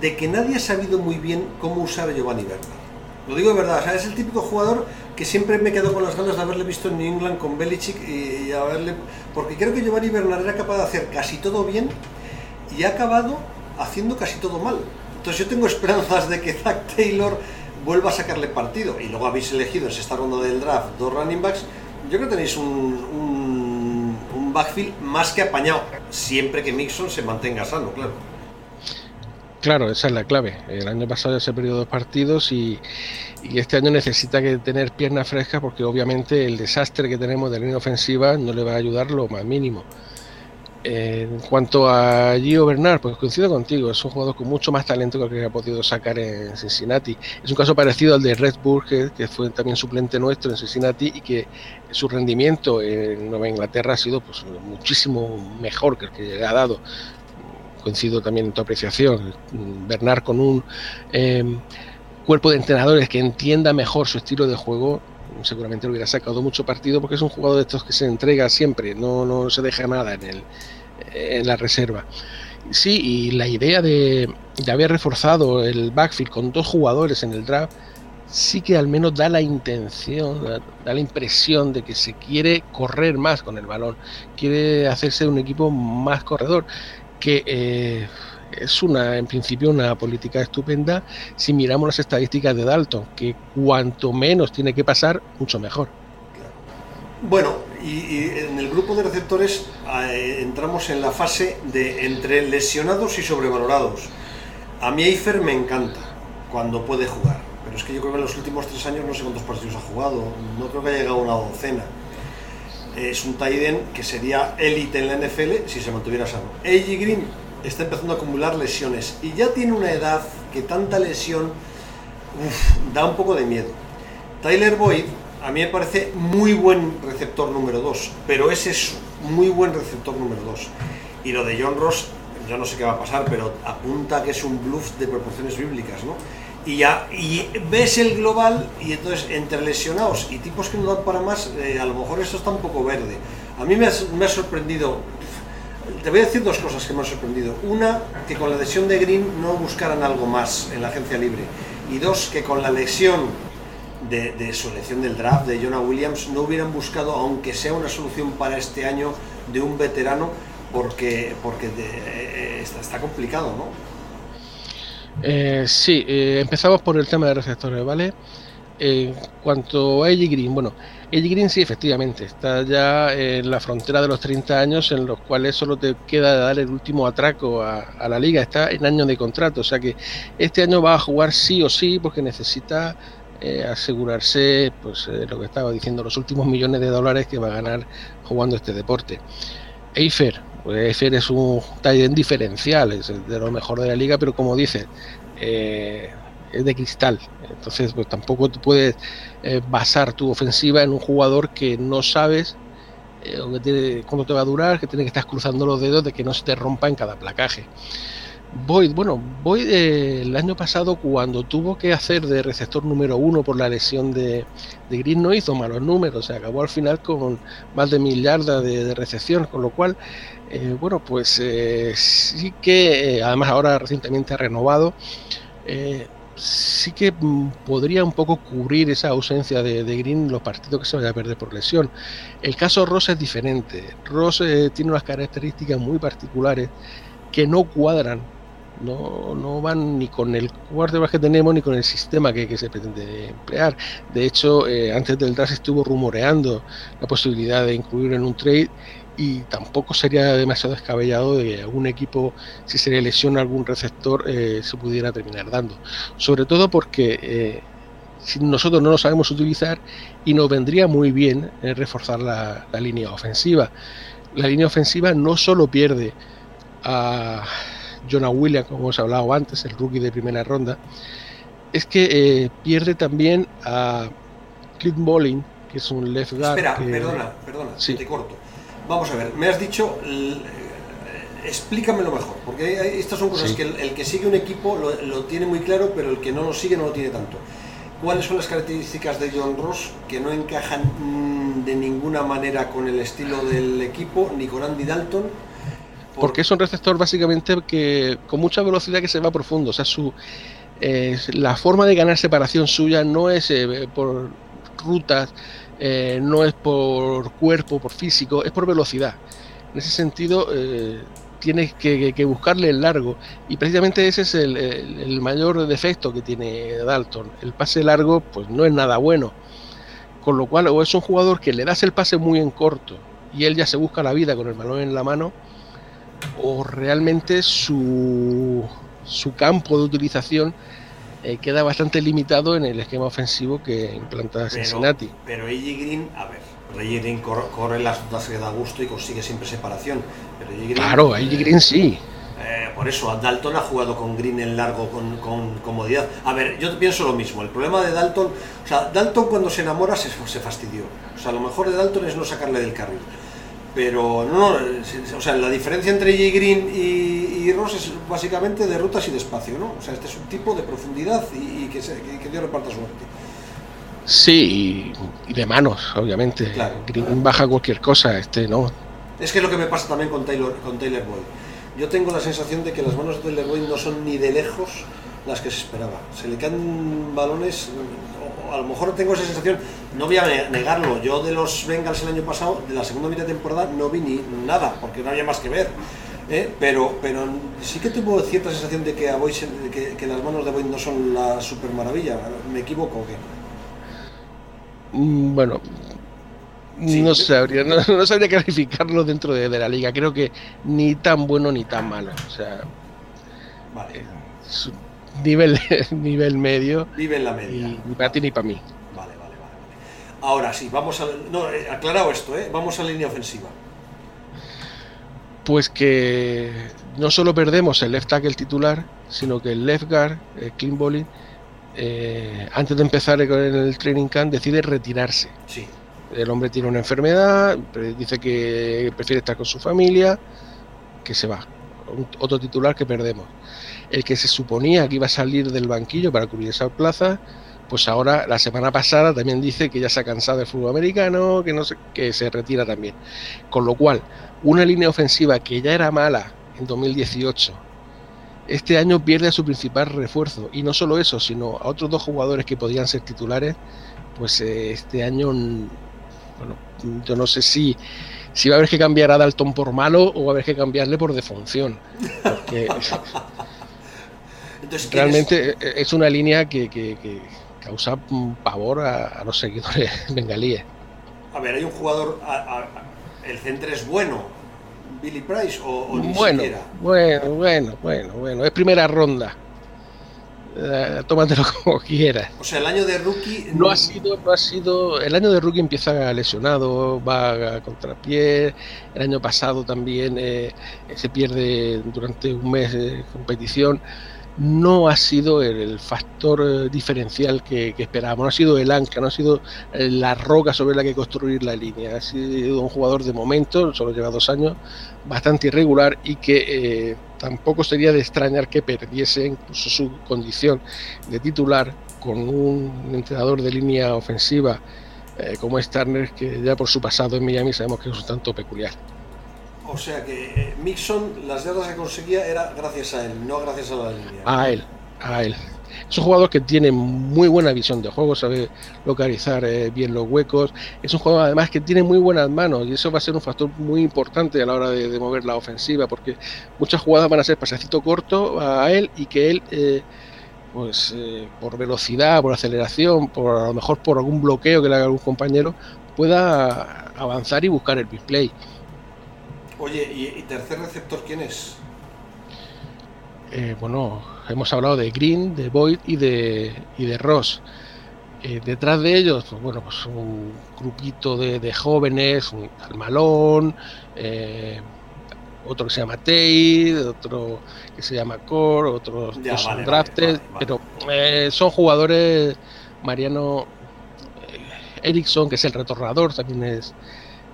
de que nadie ha sabido muy bien cómo usar a Giovanni Bernard. Lo digo de verdad, es el típico jugador que siempre me quedo con las ganas de haberle visto en New England con Belichick y, haberle... Porque creo que Giovanni Bernard era capaz de hacer casi todo bien y ha acabado haciendo casi todo mal. Entonces yo tengo esperanzas de que Zach Taylor vuelva a sacarle partido. Y luego habéis elegido en esta ronda del draft dos running backs. Yo creo que tenéis un, un backfield más que apañado, siempre que Mixon se mantenga sano, claro.
Claro, esa es la clave. El año pasado ya se perdió dos partidos y, este año necesita que tener piernas frescas porque obviamente el desastre que tenemos de línea ofensiva no le va a ayudar lo más mínimo. En cuanto a Gio Bernard, pues coincido contigo, es un jugador con mucho más talento que el que ha podido sacar en Cincinnati. Es un caso parecido al de Red Burger, que fue también suplente nuestro en Cincinnati y que su rendimiento en Nueva Inglaterra ha sido pues, muchísimo mejor que el que ha dado coincido también en tu apreciación, Bernard con un em, cuerpo de entrenadores que entienda mejor su estilo de juego, seguramente lo hubiera sacado mucho partido porque es un jugador de estos que se entrega siempre, no, no se deja nada en, el, en la reserva. Sí, y la idea de, de haber reforzado el backfield con dos jugadores en el draft, sí que al menos da la intención, da, la impresión de que se quiere correr más con el balón, quiere hacerse un equipo más corredor que eh, es una, en principio, una política estupenda si miramos las estadísticas de Dalton, que cuanto menos tiene que pasar, mucho mejor.
Bueno, y, en el grupo de receptores eh, entramos en la fase de entre lesionados y sobrevalorados. A mí Eifer me encanta cuando puede jugar, pero es que yo creo que en los últimos tres años no sé cuántos partidos ha jugado, no creo que haya llegado a una docena es un Taiden que sería élite en la NFL si se mantuviera sano. AJ Green está empezando a acumular lesiones y ya tiene una edad que tanta lesión da un poco de miedo. Tyler Boyd a mí me parece muy buen receptor número 2, pero es eso, muy buen receptor número 2. Y lo de John Ross, ya no sé qué va a pasar, pero apunta que es un bluff de proporciones bíblicas, ¿no? y, ya, y ves el global y entonces entre lesionados y tipos que no dan para más, eh, a lo mejor esto está un poco verde. A mí me ha, sorprendido, te voy a decir dos cosas que me han sorprendido. Una, que con la lesión de Green no buscaran algo más en la agencia libre. Y dos, que con la lesión de, su elección del draft de Jonah Williams no hubieran buscado, aunque sea una solución para este año, de un veterano, porque, porque eh, está, está complicado, ¿no?
Eh, sí, eh, empezamos por el tema de receptores, ¿vale? En cuanto a Eddie Green, bueno, Eddie Green sí, efectivamente, está ya en la frontera de los 30 años en los cuales solo te queda dar el último atraco a, la liga, está en año de contrato, o sea que este año va a jugar sí o sí porque necesita eh, asegurarse, pues lo que estaba diciendo, los últimos millones de dólares que va a ganar jugando este deporte. Eifer, pues es un taller diferencial, es de lo mejor de la liga, pero como dices, eh, es de cristal. Entonces, pues tampoco tú puedes eh, basar tu ofensiva en un jugador que no sabes eh, cuándo te va a durar, que tiene que estar cruzando los dedos de que no se te rompa en cada placaje. Boyd, bueno, Boyd el año pasado cuando tuvo que hacer de receptor número uno por la lesión de, de Green no hizo malos números, se acabó al final con más de mil yardas de, recepción, con lo cual, eh, bueno, pues eh, sí que, eh, además ahora recientemente ha renovado, sí que podría un poco cubrir esa ausencia de, de, Green los partidos que se vaya a perder por lesión. El caso Ross es diferente, Ross tiene unas características muy particulares que no cuadran no, no van ni con el quarterback que tenemos ni con el sistema que, se pretende emplear. De hecho, eh, antes del draft estuvo rumoreando la posibilidad de incluir en un trade y tampoco sería demasiado descabellado de algún equipo, si se le lesiona algún receptor, eh, se pudiera terminar dando. Sobre todo porque eh, nosotros no lo sabemos utilizar y nos vendría muy bien reforzar la, la línea ofensiva. La línea ofensiva no solo pierde a Jonah Williams, como hemos hablado antes, el rookie de primera ronda, es que eh, pierde también a Clint Bolling, que es un left guard.
Espera, perdona, perdona, te corto. Vamos a ver, me has dicho, eh, explícamelo mejor, porque estas son cosas que el, que sigue un equipo lo, tiene muy claro, pero el que no lo sigue no lo tiene tanto. ¿Cuáles son las características de John Ross que no encajan mm, de ninguna manera con el estilo del equipo, ni con Andy Dalton?
Porque es un receptor básicamente que con mucha velocidad que se va profundo. O sea, eh, la forma de ganar separación suya no es eh, por rutas, eh, no es por cuerpo, por físico, es por velocidad. En ese sentido, tienes que, buscarle el largo. Y precisamente ese es el, el, mayor defecto que tiene Dalton. El pase largo, pues no es nada bueno. Con lo cual, o es un jugador que le das el pase muy en corto y él ya se busca la vida con el balón en la mano o realmente su, su campo de utilización eh, queda bastante limitado en el esquema ofensivo que implanta Cincinnati.
Pero AJ Green, a ver, AJ Green corre, las dudas que da gusto y consigue siempre separación. Pero
claro, AJ Green sí.
Eh, por eso, Dalton ha jugado con Green en largo con, con, comodidad. A ver, yo pienso lo mismo. El problema de Dalton, o sea, Dalton cuando se enamora se, se fastidió. O sea, lo mejor de Dalton es no sacarle del carril pero no, o sea, la diferencia entre J. Green y, Ross es básicamente de rutas y de espacio, ¿no? O sea, este es un tipo de profundidad y, que, que, Dios reparta suerte.
Sí, y, de manos, obviamente. Green baja cualquier cosa, este no.
Es que es lo que me pasa también con Taylor, con Taylor Boyd. Yo tengo la sensación de que las manos de Taylor Boyd no son ni de lejos las que se esperaba. Se le caen balones a lo mejor tengo esa sensación, no voy a negarlo, yo de los Bengals el año pasado, de la segunda mitad de temporada, no vi ni nada, porque no había más que ver. ¿eh? Pero, pero sí que tuvo cierta sensación de que, a que, las manos de Boyd no son la super maravilla. ¿Me equivoco o qué?
Mm, bueno, no, sabría, no, sabría calificarlo dentro de, la liga. Creo que ni tan bueno ni tan malo. O sea, vale. Eh, nivel, nivel medio.
Vive en la media.
ni para ti ni para mí.
Vale, vale, vale. Ahora sí, vamos a. No, eh, aclarado esto, ¿eh? Vamos a línea ofensiva.
Pues que no solo perdemos el left tackle titular, sino que el left guard, el Clint Bowling, eh, antes de empezar con el training camp, decide retirarse.
Sí.
El hombre tiene una enfermedad, dice que prefiere estar con su familia, que se va. otro titular que perdemos el que se suponía que iba a salir del banquillo para cubrir esa plaza, pues ahora la semana pasada también dice que ya se ha cansado del fútbol americano, que no que se retira también. Con lo cual, una línea ofensiva que ya era mala en 2018, este año pierde a su principal refuerzo y no solo eso, sino a otros dos jugadores que podían ser titulares, pues eh, este año bueno, yo no sé si si va a haber que cambiar a Dalton por malo o va a haber que cambiarle por defunción. Porque Realmente e-, es una línea que, causa pavor a, los seguidores bengalíes.
A ver, hay un jugador, el centro es bueno, Billy Price, o, ni
bueno,
siquiera.
Bueno, bueno, bueno, bueno, es primera ronda. Eh, tómatelo como quieras.
O sea, el año de rookie
no ha sido, no ha sido. El año de rookie empieza lesionado, va a contrapié. El año pasado también eh, se pierde durante un mes de competición no ha sido el, factor eh, diferencial que, esperábamos, no ha sido el ancla, no ha sido eh, la roca sobre la que construir la línea, ha sido un jugador de momento, solo lleva dos años, bastante irregular y que eh, tampoco sería de extrañar que perdiese incluso su condición de titular con un entrenador de línea ofensiva como es Turner, que ya por su pasado en Miami sabemos que es un tanto peculiar.
O sea que Mixon, las yardas que conseguía era gracias a él, no gracias a la línea.
A él, a él. Es un jugador que tiene muy buena visión de juego, sabe localizar eh, bien los huecos. Es un jugador además que tiene muy buenas manos y eso va a ser un factor muy importante a la hora de, mover la ofensiva porque muchas jugadas van a ser pasecito corto a él y que él, eh, pues eh, por velocidad, por aceleración, por a lo mejor por algún bloqueo que le haga algún compañero, pueda avanzar y buscar el big play.
Oye, ¿y, tercer receptor quién es?
Eh, bueno, hemos hablado de Green, de Boyd y de, y de Ross. Eh, detrás de ellos, pues bueno, pues un grupito de, jóvenes, un Malón, eh, otro que se llama Tate, otro que se llama Core, otros que son drafted, pero son jugadores, Mariano Erickson, que es el retornador, también es,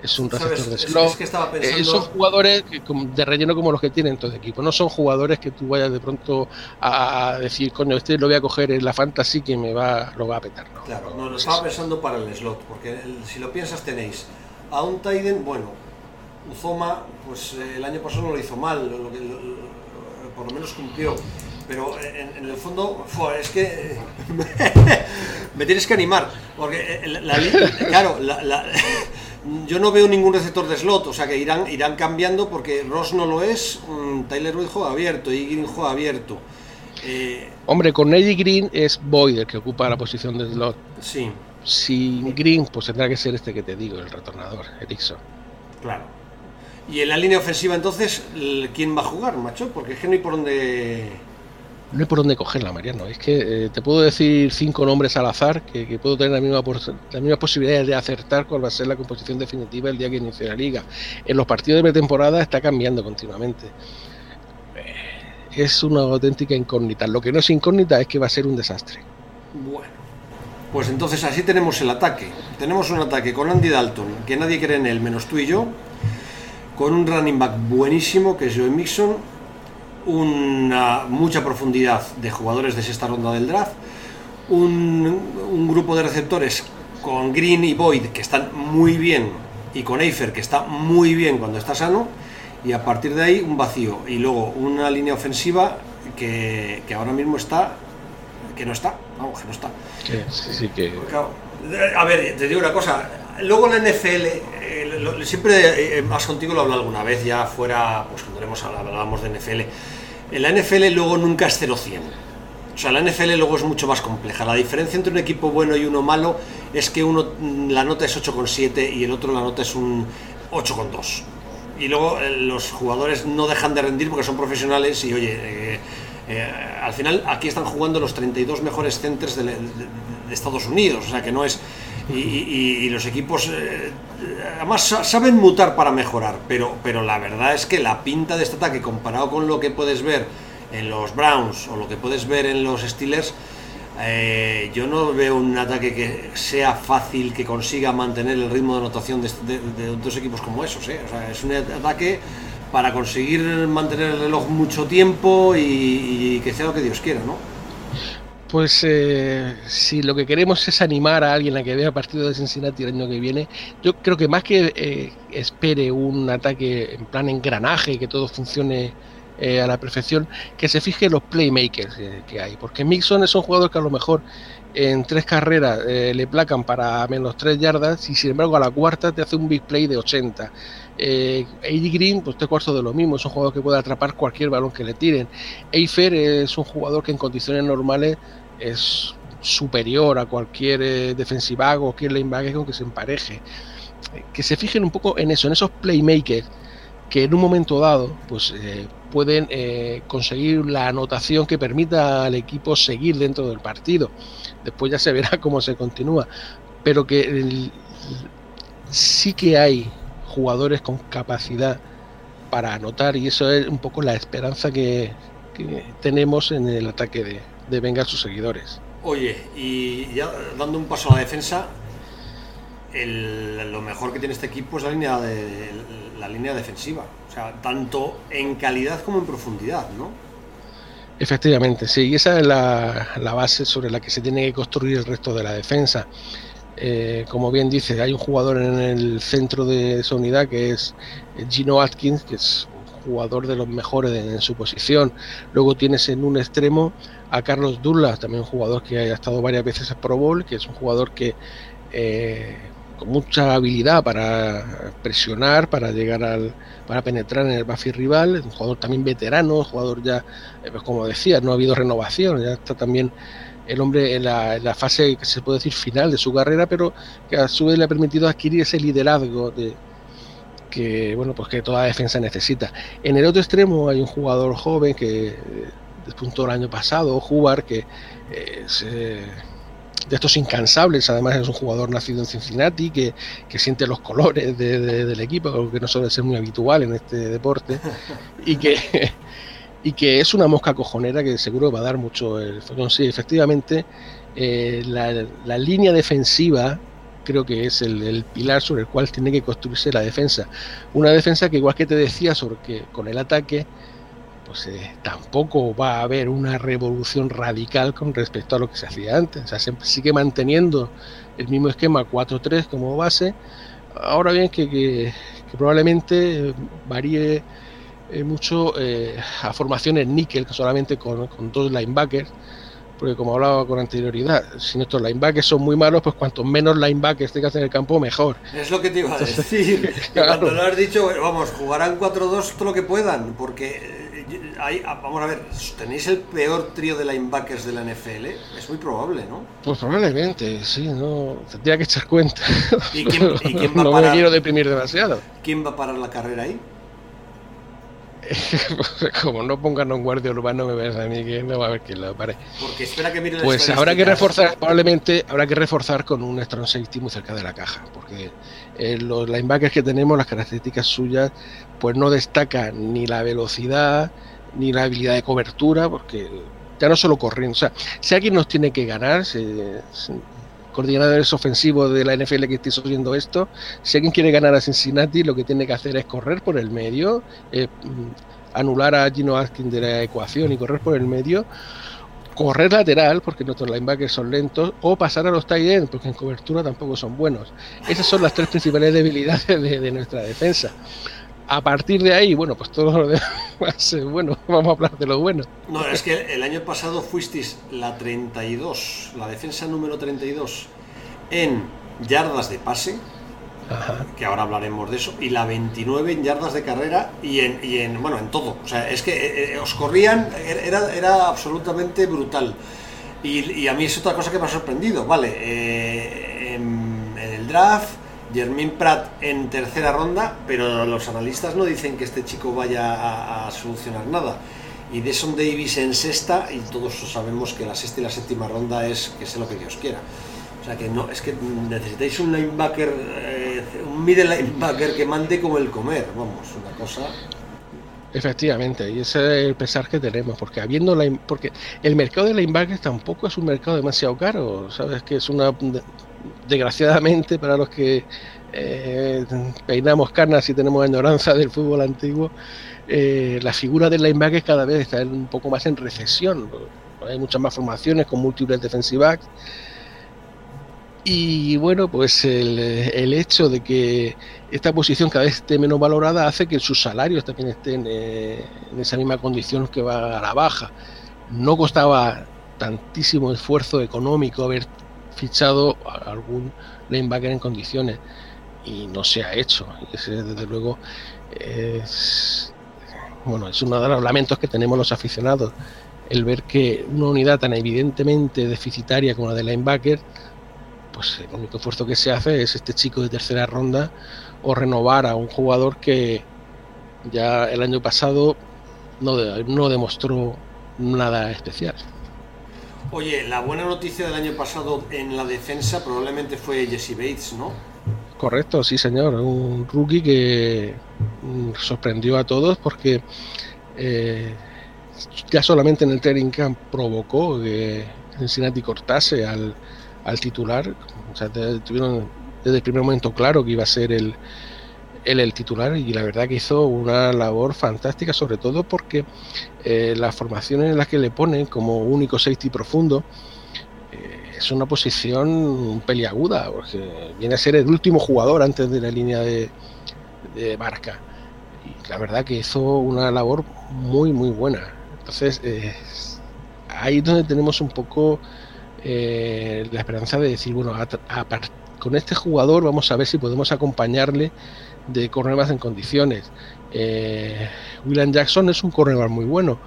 es un receptor de slot. Eh, son jugadores de relleno como los que tienen todo el equipo. No son jugadores que tú vayas de pronto a, decir, coño, este lo voy a coger en la fantasy que me va, lo va a petar.
Claro, no, lo estaba pensando para el slot, porque si lo piensas tenéis a un Tiden, bueno, Uzoma, pues eh, el año pasado no lo hizo mal, por lo menos cumplió. Pero en, el fondo, es que me tienes que animar, porque eh, claro, la, yo no veo ningún receptor de slot, o sea que irán, irán cambiando porque Ross no lo es, mm, Tyler Boyd juega abierto y Green juega abierto.
Eh, Hombre, con Eddie Green es Boyd el que ocupa la posición de slot.
Sí.
Sin Green, pues tendrá que ser este que te digo, el retornador, Erickson.
Claro. Y en la línea ofensiva entonces, ¿quién va a jugar, macho? Porque es que no hay por dónde
no hay por dónde cogerla, Mariano. Es que eh, te puedo decir cinco nombres al azar que, puedo tener la misma, la misma posibilidad de acertar cuál va a ser la composición definitiva el día que inicie la liga. En los partidos de pretemporada está cambiando continuamente. Eh, es una auténtica incógnita. Lo que no es incógnita es que va a ser un desastre.
Bueno, pues entonces así tenemos el ataque. Tenemos un ataque con Andy Dalton, que nadie cree en él, menos tú y yo. Con un running back buenísimo, que es Joe Mixon una mucha profundidad de jugadores de sexta ronda del draft, un, grupo de receptores con Green y Boyd que están muy bien y con Eifer que está muy bien cuando está sano y a partir de ahí un vacío y luego una línea ofensiva que, ahora mismo está que no está, vamos, que no está.
Sí, que...
A ver, te digo una cosa, luego la NFL, eh, siempre eh, más contigo lo hablo alguna vez, ya fuera, pues cuando hablábamos de NFL, en la NFL luego nunca es 0-100. O sea, la NFL luego es mucho más compleja. La diferencia entre un equipo bueno y uno malo es que uno mm, la nota es 8,7 y el otro la nota es un 8,2. Y luego eh, los jugadores no dejan de rendir porque son profesionales y oye, eh, eh, al final aquí están jugando los 32 mejores centers de, Estados Unidos. O sea que no es... Y, los equipos además saben mutar para mejorar, pero, pero la verdad es que la pinta de este ataque comparado con lo que puedes ver en los Browns o lo que puedes ver en los Steelers, eh, yo no veo un ataque que sea fácil que consiga mantener el ritmo de anotación de, dos equipos como esos. ¿eh? O sea, es un ataque para conseguir mantener el reloj mucho tiempo y, y que sea lo que Dios quiera, ¿no?
Pues eh, si lo que queremos es animar a alguien a que vea partido de Cincinnati el año que viene, yo creo que más que eh, espere un ataque en plan engranaje, que todo funcione eh, a la perfección, que se fije los playmakers que hay. Porque Mixon es un jugador que a lo mejor en tres carreras le placan para menos tres yardas y sin embargo a la cuarta te hace un big play de 80. Eh, Green, pues este cuarto de lo mismo, es un jugador que puede atrapar cualquier balón que le tiren. Eifer es un jugador que en condiciones normales es superior a cualquier eh, defensiva o cualquier linebacker con que se empareje. Que se fijen un poco en eso, en esos playmakers que en un momento dado pues eh, pueden eh, conseguir la anotación que permita al equipo seguir dentro del partido. Después ya se verá cómo se continúa, pero que sí que hay jugadores con capacidad para anotar y eso es un poco la esperanza que tenemos en el ataque de, de vengar sus seguidores.
Oye, y ya dando un paso a la defensa, lo mejor que tiene este equipo es la línea, de, la línea defensiva. O sea, tanto en calidad como en profundidad, ¿no?
Efectivamente, sí, y esa es la, base sobre la que se tiene que construir el resto de la defensa. Eh, como bien dice, hay un jugador en el centro de esa unidad que es Gino Atkins, que es jugador de los mejores en, su posición. Luego tienes en un extremo a Carlos Dula, también un jugador que ha estado varias veces en Pro Bowl, que es un jugador que eh, con mucha habilidad para presionar, para llegar al, para penetrar en el Buffy rival, un jugador también veterano, un jugador ya, eh, pues como decía, no ha habido renovación, ya está también el hombre en la, fase que se puede decir final de su carrera, pero que a su vez le ha permitido adquirir ese liderazgo de que bueno pues que toda defensa necesita. En el otro extremo hay un jugador joven que eh, despuntó el año pasado, jugar que es eh, de estos incansables, además es un jugador nacido en Cincinnati que, siente los colores del equipo, que no suele ser muy habitual en este deporte, y que y que es una mosca cojonera que seguro va a dar mucho el follón. Sí, efectivamente, eh, la, línea defensiva creo que es el, pilar sobre el cual tiene que construirse la defensa. Una defensa que igual que te decía sobre que con el ataque, pues eh, tampoco va a haber una revolución radical con respecto a lo que se hacía antes. Sigue manteniendo el mismo esquema 4-3 como base. Ahora bien, que, que probablemente varíe eh, mucho eh, a formaciones níquel, solamente con, con, dos linebackers, porque como hablaba con anterioridad, si nuestros linebackers son muy malos, pues cuanto menos linebackers tengas en el campo, mejor.
Es lo que te iba a decir. Cuando lo has dicho, vamos, jugarán 4-2 todo lo que puedan, porque eh, hay, ah, vamos a ver, tenéis el peor trío de linebackers de la NFL, es muy probable, ¿no?
Pues probablemente, sí, no, tendría que echar cuenta.
¿Y quién, ¿y quién va
a
parar?
No me quiero deprimir demasiado.
¿Quién va a parar la carrera ahí?
como no pongan un guardia urbano, me ves a mí que no va a haber quien lo pare.
Porque espera que mire
Pues habrá que reforzar, probablemente habrá que reforzar con un strong safety muy cerca de la caja, porque eh, los linebackers que tenemos, las características suyas, pues no destacan ni la velocidad ni la habilidad de cobertura, porque ya no solo corriendo, o sea, si alguien nos tiene que ganar, coordinadores ofensivos de la NFL que estéis oyendo esto, si alguien quiere ganar a Cincinnati, lo que tiene que hacer es correr por el medio, eh, mm, anular a Gino Atkins de la ecuación y correr por el medio, correr lateral, porque nuestros linebackers son lentos, o pasar a los tight ends, porque en cobertura tampoco son buenos. Esas son las tres principales debilidades de, nuestra defensa. A partir de ahí, bueno, pues todo lo demás, bueno, vamos a hablar de lo bueno.
No, es que el año pasado fuisteis la 32, la defensa número 32 en yardas de pase, que ahora hablaremos de eso, y la 29 en yardas de carrera y en, y en bueno, en todo. O sea, es que eh, eh, os corrían, era, era absolutamente brutal. Y, a mí es otra cosa que me ha sorprendido, ¿vale? Eh, en el draft Jermín Pratt en tercera ronda, pero los analistas no dicen que este chico vaya a, solucionar nada. Y Deson Davis en sexta, y todos sabemos que la sexta y la séptima ronda es que sea lo que Dios quiera. O sea que no, es que necesitáis un linebacker, eh, un middle linebacker que mande como el comer, vamos, una cosa.
Efectivamente, y ese es el pesar que tenemos, porque habiendo la, porque el mercado de linebackers tampoco es un mercado demasiado caro, sabes que es una desgraciadamente para los que eh, peinamos carnas y tenemos ignorancia del fútbol antiguo, eh, la figura del linebacker cada vez está un poco más en recesión. Hay muchas más formaciones con múltiples defensive. Y bueno, pues el, hecho de que esta posición cada vez esté menos valorada hace que sus salarios también estén eh, en esa misma condición que va a la baja. No costaba tantísimo esfuerzo económico haber fichado a algún linebacker en condiciones y no se ha hecho. Ese, desde luego, es, bueno, es uno de los lamentos que tenemos los aficionados, el ver que una unidad tan evidentemente deficitaria como la de linebacker, pues el único esfuerzo que se hace es este chico de tercera ronda o renovar a un jugador que ya el año pasado no, no demostró nada especial.
Oye, la buena noticia del año pasado en la defensa probablemente fue Jesse Bates, ¿no?
Correcto, sí señor, un rookie que mm, sorprendió a todos porque eh, ya solamente en el training camp provocó que Cincinnati cortase al, al titular, o sea, tuvieron desde el primer momento claro que iba a ser el, él el titular y la verdad que hizo una labor fantástica, sobre todo porque eh, las formaciones en las que le ponen como único safety profundo eh, es una posición peliaguda, porque viene a ser el último jugador antes de la línea de, de marca. la verdad que hizo una labor muy, muy buena. Entonces, eh, ahí es donde tenemos un poco eh, la esperanza de decir, bueno, con este jugador vamos a ver si podemos acompañarle de cornerbacks en condiciones. Eh, William Jackson es un cornerback muy bueno,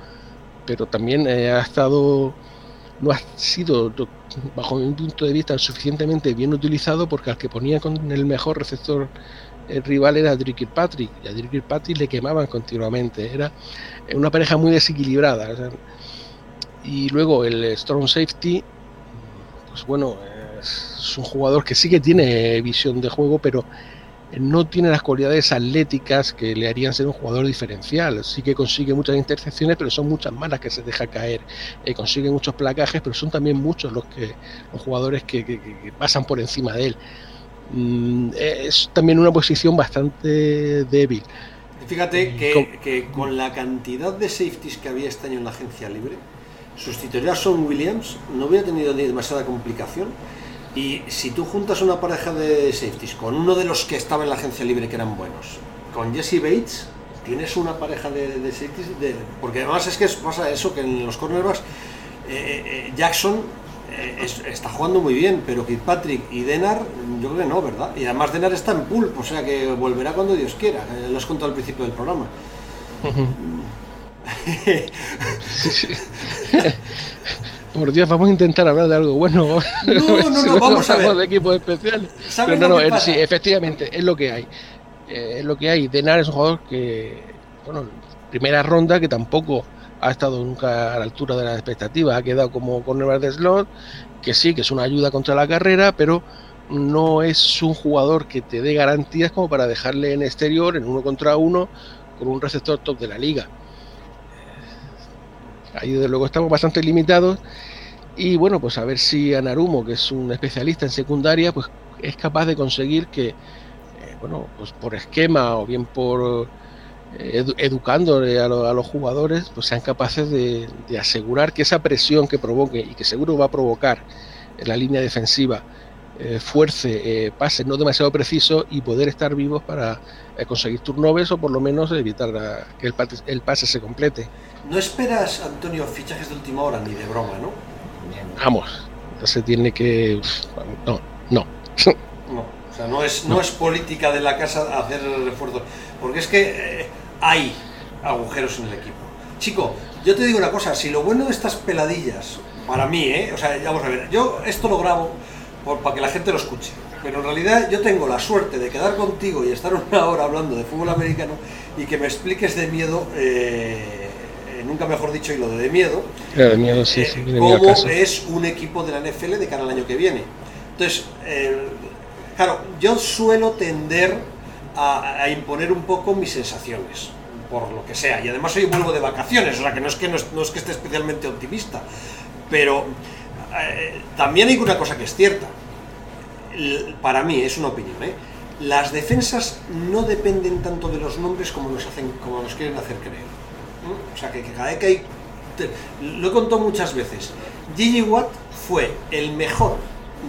pero también ha estado, no ha sido, bajo mi punto de vista, suficientemente bien utilizado porque al que ponía con el mejor receptor el rival era Drew Kirkpatrick y a Drew Kirkpatrick le quemaban continuamente. Era una pareja muy desequilibrada. y luego el Storm Safety, pues bueno, es un jugador que sí que tiene visión de juego, pero no tiene las cualidades atléticas que le harían ser un jugador diferencial. Sí que consigue muchas intercepciones, pero son muchas malas que se deja caer. Eh, consigue muchos placajes, pero son también muchos los que los jugadores que pasan por encima de él. Mm, es también una posición bastante débil.
Fíjate que, con la cantidad de safeties que había este año en la agencia libre, sustituir a Son Williams no hubiera tenido demasiada complicación. Y si tú juntas una pareja de safeties con uno de los que estaba en la agencia libre que eran buenos, con Jesse Bates, tienes una pareja de, safeties. porque además es que pasa eso, que en los cornerbacks eh, eh, eh, Jackson eh, está jugando muy bien, pero Kirkpatrick y Denar, yo creo que no, ¿verdad? Y además Denar está en pulp, o sea que volverá cuando Dios quiera. Lo has contado al principio del programa.
Por Dios, vamos a intentar hablar de algo bueno.
No, no, no, vamos a ver.
de equipos especiales. no, no, sí, efectivamente, es lo que hay. Eh, es lo que hay. Denar es un jugador que, bueno, primera ronda que tampoco ha estado nunca a la altura de las expectativas, ha quedado como cornerback de slot, que sí, que es una ayuda contra la carrera, pero no es un jugador que te dé garantías como para dejarle en exterior, en uno contra uno, con un receptor top de la liga. Ahí desde luego estamos bastante limitados. Y bueno, pues a ver si Anarumo, que es un especialista en secundaria, pues es capaz de conseguir que, eh, bueno, pues por esquema o bien por educándole a, los jugadores, pues sean capaces de, asegurar que esa presión que provoque y que seguro va a provocar en la línea defensiva eh, fuerce eh, pases no demasiado precisos y poder estar vivos para eh, conseguir turnovers o por lo menos evitar que el, el, pase se complete.
No esperas, Antonio, fichajes de última hora ni de broma, ¿no?
Vamos, se tiene que... No, no.
No, o sea, no es, no. es política de la casa hacer refuerzos, porque es que hay agujeros en el equipo. Chico, yo te digo una cosa, si lo bueno de estas peladillas, para mí, ¿eh? o sea, vamos a ver, yo esto lo grabo por, para que la gente lo escuche, pero en realidad yo tengo la suerte de quedar contigo y estar una hora hablando de fútbol americano y que me expliques de miedo, eh, nunca mejor dicho, y lo de, de miedo,
de miedo sí,
eh, cómo es un equipo de la NFL de cara al año que viene. Entonces, eh, claro, yo suelo tender a, imponer un poco mis sensaciones, por lo que sea. Y además hoy vuelvo de vacaciones, o sea que no es que, no es, que esté especialmente optimista, pero eh, también hay una cosa que es cierta. Para mí, es una opinión, ¿eh? las defensas no dependen tanto de los nombres como nos, hacen, como nos quieren hacer creer. O sea, que, cada vez que hay... lo he contado muchas veces. Gigi Watt fue el mejor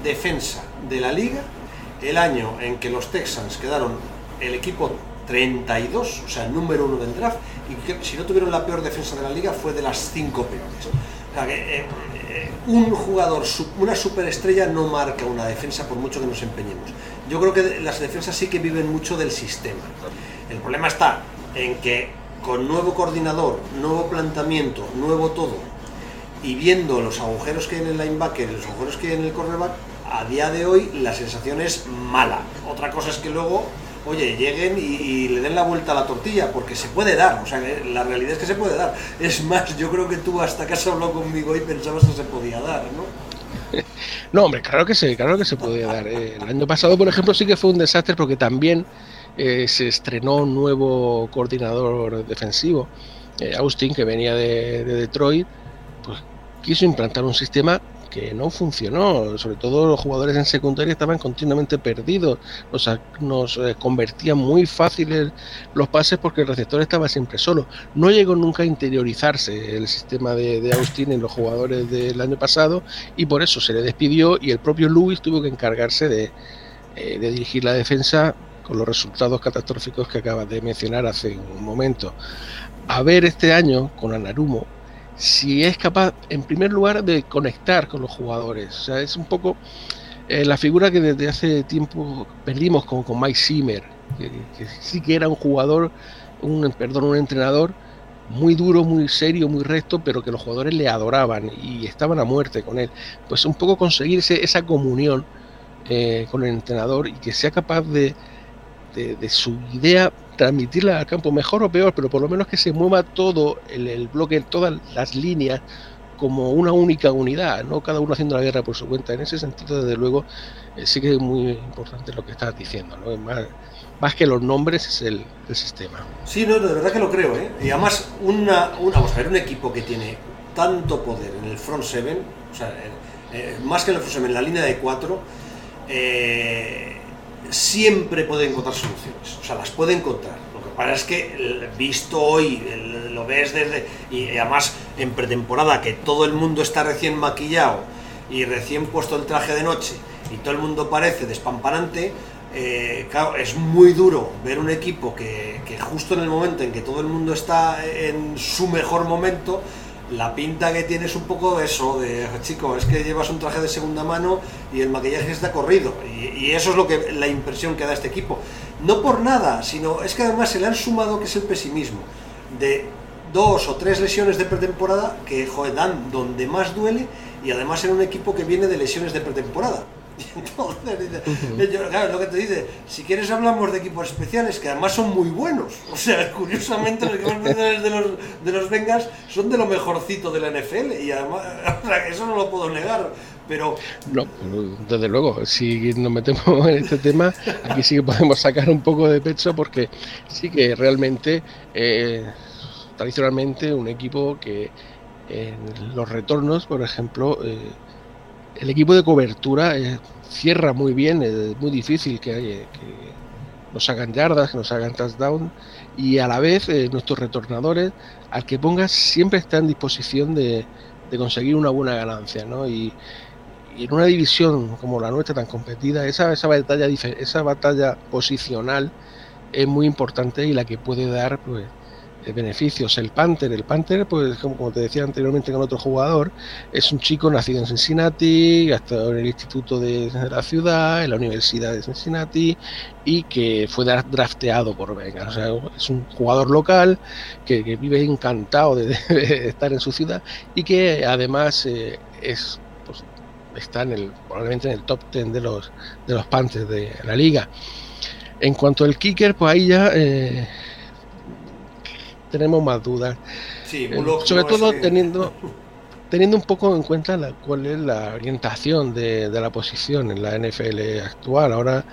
defensa de la liga el año en que los Texans quedaron el equipo 32, o sea, el número uno del draft, y si no tuvieron la peor defensa de la liga fue de las cinco peores. O sea, que, eh, un jugador, una superestrella no marca una defensa por mucho que nos empeñemos. Yo creo que las defensas sí que viven mucho del sistema. El problema está en que con nuevo coordinador, nuevo planteamiento, nuevo todo, y viendo los agujeros que hay en el linebacker, los agujeros que hay en el cornerback, a día de hoy la sensación es mala. Otra cosa es que luego oye, lleguen y, le den la vuelta a la tortilla, porque se puede dar, o sea, la realidad es que se puede dar. Es más, yo creo que tú hasta que has hablado conmigo y pensabas que se podía dar, ¿no?
No, hombre, claro que sí, claro que se podía dar. Eh, el año pasado, por ejemplo, sí que fue un desastre porque también eh, se estrenó un nuevo coordinador defensivo, eh, Austin, que venía de, de Detroit, pues quiso implantar un sistema no funcionó. Sobre todo los jugadores en secundaria estaban continuamente perdidos. Nos, nos eh, convertían muy fáciles los pases porque el receptor estaba siempre solo. No llegó nunca a interiorizarse el sistema de, Austin en los jugadores del año pasado y por eso se le despidió y el propio Lewis tuvo que encargarse de, eh, de dirigir la defensa con los resultados catastróficos que acabas de mencionar hace un momento. A ver este año con Anarumo si es capaz, en primer lugar, de conectar con los jugadores. O sea, es un poco eh, la figura que desde hace tiempo perdimos con, con Mike Zimmer, que, sí que era un jugador, un, perdón, un entrenador muy duro, muy serio, muy recto, pero que los jugadores le adoraban y estaban a muerte con él. Pues un poco conseguirse esa comunión eh, con el entrenador y que sea capaz de, de, su idea transmitirla al campo, mejor o peor, pero por lo menos que se mueva todo el, el bloque, todas las líneas como una única unidad, no cada uno haciendo la guerra por su cuenta. En ese sentido, desde luego, eh, sí que es muy importante lo que estás diciendo, ¿no? Más, más que los nombres es el, sistema.
Sí, no, de verdad que lo creo, ¿eh? Y además, una, vamos a ver, un equipo que tiene tanto poder en el front seven, o sea, eh, más que en el front seven, en la línea de cuatro, siempre puede encontrar soluciones, o sea, las puede encontrar. Lo que pasa es que, visto hoy, lo ves desde. Y además en pretemporada, que todo el mundo está recién maquillado y recién puesto el traje de noche y todo el mundo parece despamparante. Eh, claro, es muy duro ver un equipo que, que justo en el momento en que todo el mundo está en su mejor momento, la pinta que tiene es un poco eso de, chico, es que llevas un traje de segunda mano y el maquillaje está corrido. Y, y, eso es lo que la impresión que da este equipo. No por nada, sino es que además se le han sumado que es el pesimismo de dos o tres lesiones de pretemporada que joder, dan donde más duele y además en un equipo que viene de lesiones de pretemporada. Entonces, claro, lo que te dice, si quieres hablamos de equipos especiales que además son muy buenos. O sea, curiosamente los equipos especiales de los, de los Vengas son de lo mejorcito de la NFL y además, eso no lo puedo negar. Pero...
No, desde luego, si nos metemos en este tema, aquí sí que podemos sacar un poco de pecho porque sí que realmente, eh, tradicionalmente, un equipo que en los retornos, por ejemplo, eh, el equipo de cobertura eh, cierra muy bien, es muy difícil que, que, nos hagan yardas, que nos hagan touchdown y a la vez nuestros retornadores, al que pongas, siempre está en disposición de, conseguir una buena ganancia, ¿no? Y, y en una división como la nuestra tan competida, esa, esa, batalla, esa batalla posicional es muy importante y la que puede dar pues, eh, beneficios. El Panther, el Panther, pues como te decía anteriormente con otro jugador, es un chico nacido en Cincinnati, ha estado en el instituto de, la ciudad, en la Universidad de Cincinnati y que fue drafteado por sea, es un jugador local que, vive encantado de, estar en su ciudad y que además eh, es está en el, probablemente en el top 10 de los, de los Panthers de la liga. En cuanto al kicker, pues ahí ya eh, tenemos más dudas.
Eh,
sobre todo teniendo, teniendo un poco en cuenta la, cuál es la orientación de, la posición en la NFL actual. Ahora,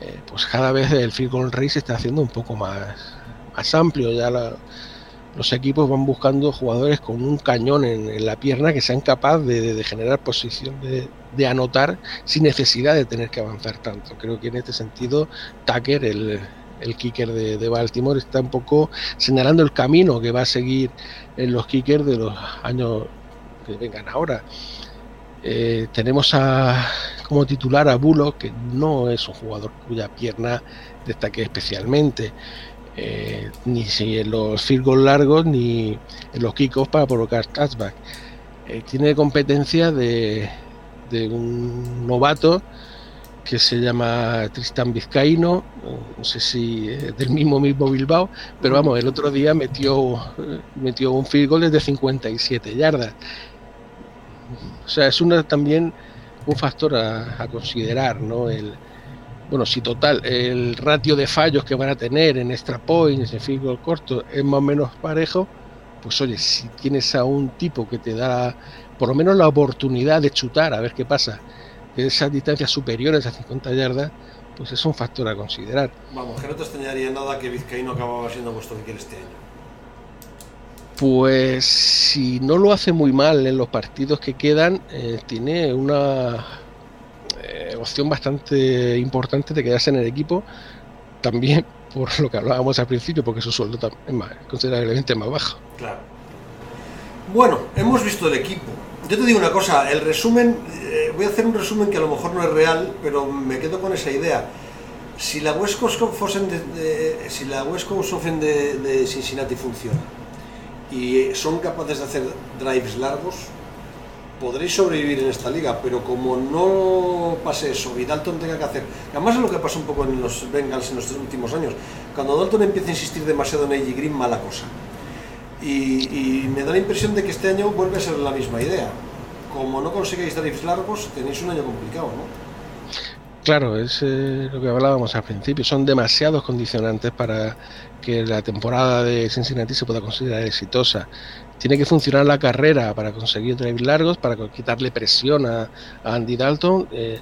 eh, pues cada vez el field goal race se está haciendo un poco más, más amplio. Ya la, los equipos van buscando jugadores con un cañón en, la pierna que sean capaces de, generar posición de, anotar sin necesidad de tener que avanzar tanto. Creo que en este sentido Tucker, el, kicker de, Baltimore, está un poco señalando el camino que va a seguir en los kickers de los años que vengan ahora. Eh, tenemos a, como titular a Bullock, que no es un jugador cuya pierna destaque especialmente. Eh, ni si en los goals largos ni en los kickoffs para provocar touchback. Eh, tiene competencia de, de, un novato que se llama Tristan Vizcaíno, no sé si del mismo mismo Bilbao, pero vamos, el otro día metió, metió un field goal desde 57 yardas. O sea, es una, también un factor a, considerar, ¿no? El, bueno, si total el ratio de fallos que van a tener en extra points, en field corto, es más o menos parejo, pues oye, si tienes a un tipo que te da por lo menos la oportunidad de chutar a ver qué pasa, de esas distancias superiores a 50 yardas, pues es un factor a considerar.
Vamos, que no te extrañaría nada que Vizcaíno acababa siendo vuestro que este año.
Pues si no lo hace muy mal en los partidos que quedan, eh, tiene una eh, opción bastante importante de quedarse en el equipo, también por lo que hablábamos al principio, porque su sueldo es más, considerablemente más bajo.
Claro. Bueno, hemos visto el equipo. Yo te digo una cosa, el resumen, eh, voy a hacer un resumen que a lo mejor no es real, pero me quedo con esa idea. si la West Coast de, si la West Coast de, de Cincinnati funciona y son capaces de hacer drives largos, podréis sobrevivir en esta liga, pero como no pase eso y Dalton tenga que hacer, además es lo que pasa un poco en los Bengals en los últimos años, cuando Dalton empieza a insistir demasiado en AJ Green, mala cosa. Y, me da la impresión de que este año vuelve a ser la misma idea. Como no conseguís drives largos, tenéis un año complicado, ¿no?
Claro, es eh, lo que hablábamos al principio. Son demasiados condicionantes para que la temporada de Cincinnati se pueda considerar exitosa. Tiene que funcionar la carrera para conseguir drives largos, para quitarle presión a, Andy Dalton. Eh,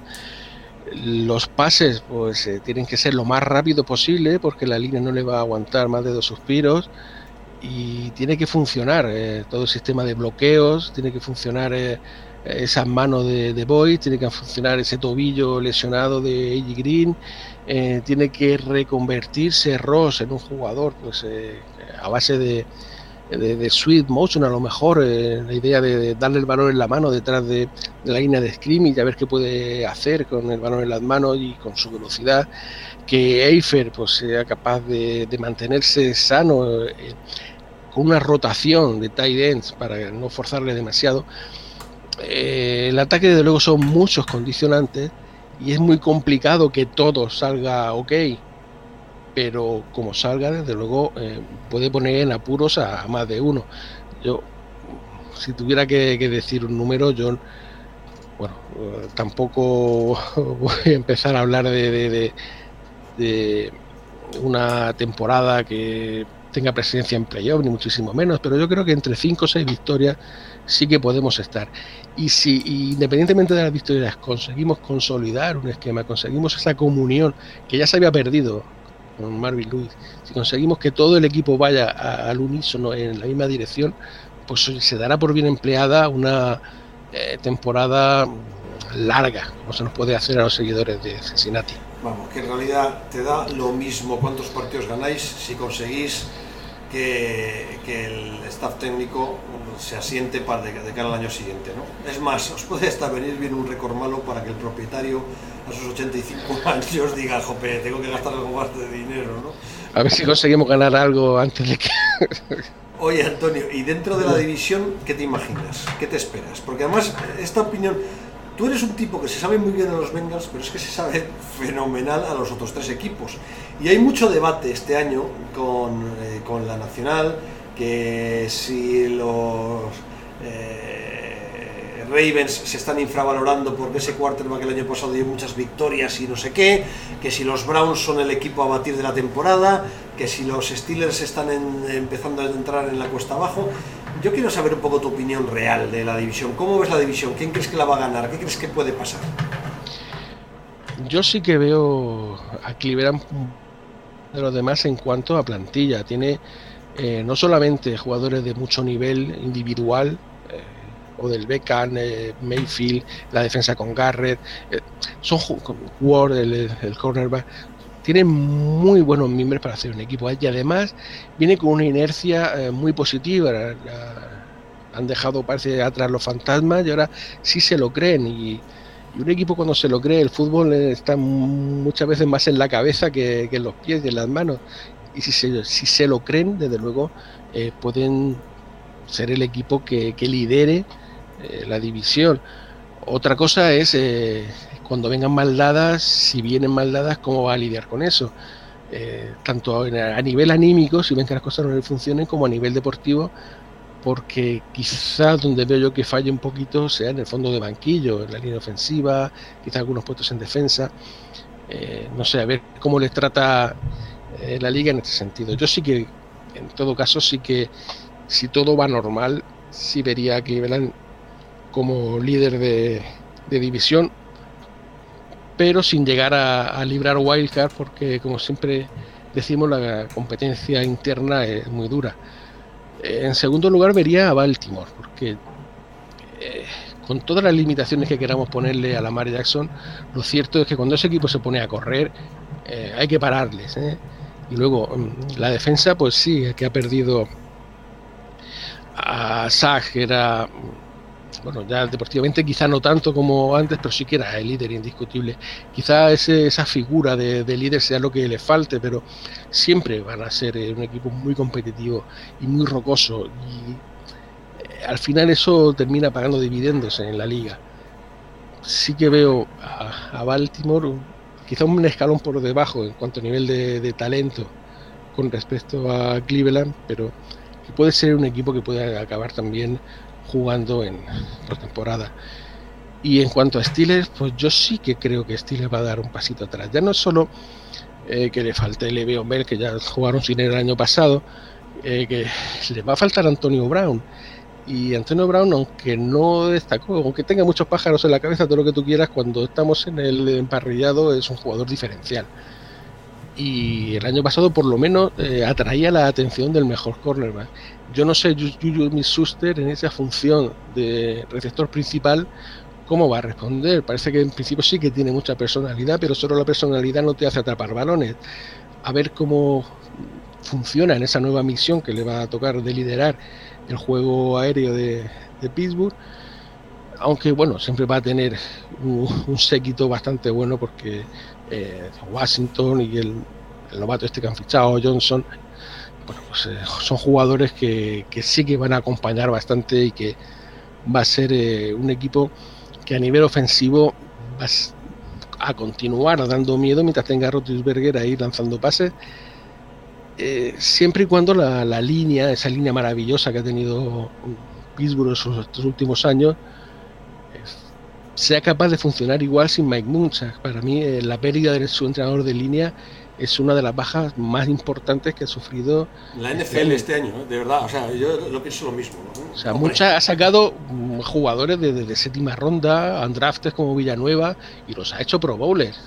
los pases pues eh, tienen que ser lo más rápido posible porque la línea no le va a aguantar más de dos suspiros y tiene que funcionar todo el sistema de bloqueos, tiene que funcionar esas manos de, de Boyd, tiene que funcionar ese tobillo lesionado de A.J. Green, eh, tiene que reconvertirse Ross en un jugador pues eh, a base de, de, sweet motion a lo mejor, eh, la idea de, darle el balón en la mano detrás de, la línea de scrimmage, a ver qué puede hacer con el balón en las manos y con su velocidad, que Eifer pues sea capaz de, mantenerse sano con una rotación de tight ends para no forzarle demasiado eh, el ataque desde luego son muchos condicionantes y es muy complicado que todo salga ok, pero como salga desde luego eh, puede poner en apuros a, más de uno. Yo, si tuviera que, decir un número, yo, bueno, tampoco voy a empezar a hablar de una temporada que tenga presencia en playoff, ni muchísimo menos, pero yo creo que entre 5 o 6 victorias sí que podemos estar. Y si independientemente de las victorias conseguimos consolidar un esquema, conseguimos esa comunión que ya se había perdido con Marvin Lewis, si conseguimos que todo el equipo vaya al unísono en la misma dirección, pues se dará por bien empleada una eh, temporada larga, como se nos puede hacer a los seguidores de Cincinnati.
Vamos, que en realidad te da lo mismo cuántos partidos ganáis si conseguís que, el staff técnico se asiente para de, cara al año siguiente. ¿no? Es más, os puede hasta venir bien un récord malo para que el propietario a sus 85 años diga, jope, tengo que gastar algo más de dinero. ¿no?
A ver si conseguimos ganar algo antes de que...
Oye, Antonio, y dentro de la división, ¿qué te imaginas? ¿Qué te esperas? Porque además, esta opinión, tú eres un tipo que se sabe muy bien de los Bengals, pero es que se sabe fenomenal a los otros tres equipos. Y hay mucho debate este año con, eh, con la Nacional, que si los eh, Ravens se están infravalorando porque ese quarterback el año pasado dio muchas victorias y no sé qué, que si los Browns son el equipo a batir de la temporada, que si los Steelers están empezando a entrar en la cuesta abajo. Yo quiero saber un poco tu opinión real de la división. ¿Cómo ves la división? ¿Quién crees que la va a ganar? ¿Qué crees que puede pasar?
Yo sí que veo a Cleveland de los demás en cuanto a plantilla. Tiene eh, no solamente jugadores de mucho nivel individual, eh, o del Beckham, eh, Mayfield, la defensa con Garrett, son Ward, el, el cornerback, tienen muy buenos miembros para hacer un equipo y además viene con una inercia muy positiva. han dejado, parece, atrás los fantasmas y ahora sí se lo creen y, un equipo cuando se lo cree, el fútbol está muchas veces más en la cabeza que, que en los pies y en las manos y si se, si se lo creen, desde luego, eh, pueden ser el equipo que, lidere eh, la división. Otra cosa es eh, cuando vengan mal dadas, si vienen mal dadas, cómo va a lidiar con eso. tanto a nivel anímico, si ven que las cosas no le funcionen, como a nivel deportivo, porque quizás donde veo yo que falle un poquito sea en el fondo de banquillo, en la línea ofensiva, quizás algunos puestos en defensa. no sé, a ver cómo les trata eh, la liga en este sentido. Yo sí que, en todo caso, sí que si todo va normal, sí vería que Cleveland como líder de, división, pero sin llegar a, librar wildcard, porque como siempre decimos, la competencia interna es muy dura. En segundo lugar vería a Baltimore, porque eh, con todas las limitaciones que queramos ponerle a la Mare Jackson, lo cierto es que cuando ese equipo se pone a correr, eh, hay que pararles. Y luego mm, la defensa, pues sí, que ha perdido a Sag, era bueno, ya deportivamente quizá no tanto como antes, pero sí que era el líder indiscutible. Quizá esa figura de, líder sea lo que le falte, pero siempre van a ser eh, un equipo muy competitivo y muy rocoso. Y eh, al final eso termina pagando dividendos en la liga. Sí que veo a, Baltimore quizá un escalón por debajo en cuanto a nivel de talento con respecto a Cleveland, pero que puede ser un equipo que puede acabar también jugando en temporada Y en cuanto a Steelers, pues yo sí que creo que Steelers va a dar un pasito atrás. Ya no es solo eh, que le falte Le'Veon Bell, que ya jugaron sin él el año pasado, eh, que le va a faltar Antonio Brown. Y Antonio Brown, aunque no destacó, aunque tenga muchos pájaros en la cabeza, todo lo que tú quieras, cuando estamos en el emparrillado es un jugador diferencial y el año pasado por lo menos eh, atraía la atención del mejor cornerback. Yo no sé, Juju Smith-Schuster en esa función de receptor principal, cómo va a responder. Parece que en principio sí que tiene mucha personalidad, pero solo la personalidad no te hace atrapar balones. A ver cómo funciona en esa nueva misión que le va a tocar de liderar el juego aéreo de, Pittsburgh. Aunque bueno, siempre va a tener un, un séquito bastante bueno porque eh, Washington y el, novato este que han fichado, Johnson, bueno, pues, eh, son jugadores que, sí que van a acompañar bastante y que va a ser eh, un equipo que a nivel ofensivo va a continuar dando miedo mientras tenga Rotisberger ahí lanzando pases. siempre y cuando la, línea, esa línea maravillosa que ha tenido Pittsburgh estos últimos años, sea capaz de funcionar igual sin Mike Muncha. Para mí, eh, la pérdida de su entrenador de línea es una de las bajas más importantes que ha sufrido
la NFL este año, de verdad. O sea, yo lo pienso lo mismo.
O sea, ha sacado mm, jugadores de, séptima ronda, undrafted como Villanueva, y los ha hecho pro bowlers.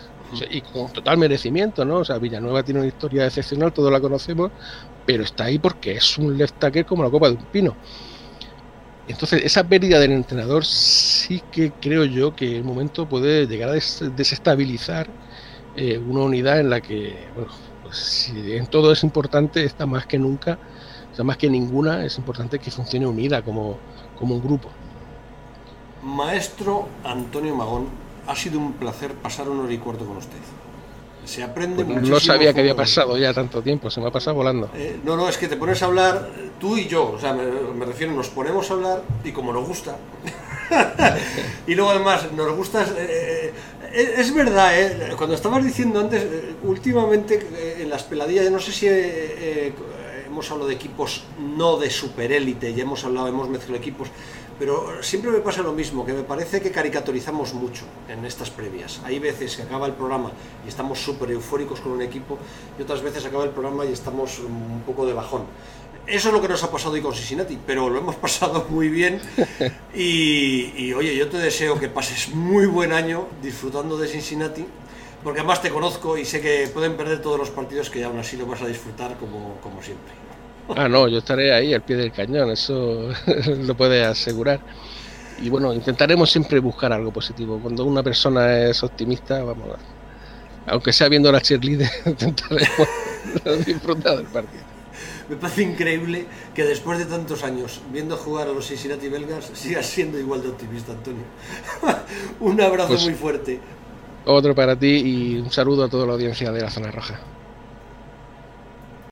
y con total merecimiento, ¿no? O sea, Villanueva tiene una historia excepcional, todos la conocemos, pero está ahí porque es un left tackle como la copa de un pino. Entonces, esa pérdida del entrenador sí que creo yo que el momento puede llegar a desestabilizar eh, una unidad en la que, bueno, pues, si en todo es importante, está más que nunca, o sea, más que ninguna, es importante que funcione unida como, como un grupo.
Maestro Antonio Magón, ha sido un placer pasar un hora y cuarto con usted. Se aprende
pues No sabía que había pasado ya tanto tiempo, se me ha pasado volando.
Eh, no, no, es que te pones a hablar tú y yo, o sea, me, refiero, nos ponemos a hablar y como nos gusta. y luego además nos gusta... Eh, eh, es verdad, cuando estabas diciendo antes, últimamente en las peladillas, no sé si hemos hablado de equipos no de superélite, ya hemos hablado, hemos mezclado equipos pero siempre me pasa lo mismo, que me parece que caricaturizamos mucho en estas previas. Hay veces que acaba el programa y estamos súper eufóricos con un equipo y otras veces acaba el programa y estamos un poco de bajón. Eso es lo que nos ha pasado hoy con Cincinnati, pero lo hemos pasado muy bien y, oye, yo te deseo que pases muy buen año disfrutando de Cincinnati porque además te conozco y sé que pueden perder todos los partidos que aún así lo vas a disfrutar como, como siempre.
Ah, no, yo estaré ahí al pie del cañón, eso lo puede asegurar. Y bueno, intentaremos siempre buscar algo positivo. Cuando una persona es optimista, vamos a, aunque sea viendo la cheerleader, intentaremos disfrutar del partido.
Me parece increíble que después de tantos años viendo jugar a los Cincinnati belgas sigas siendo igual de optimista, Antonio. un abrazo pues muy fuerte.
Otro para ti y un saludo a toda la audiencia de la Zona Roja.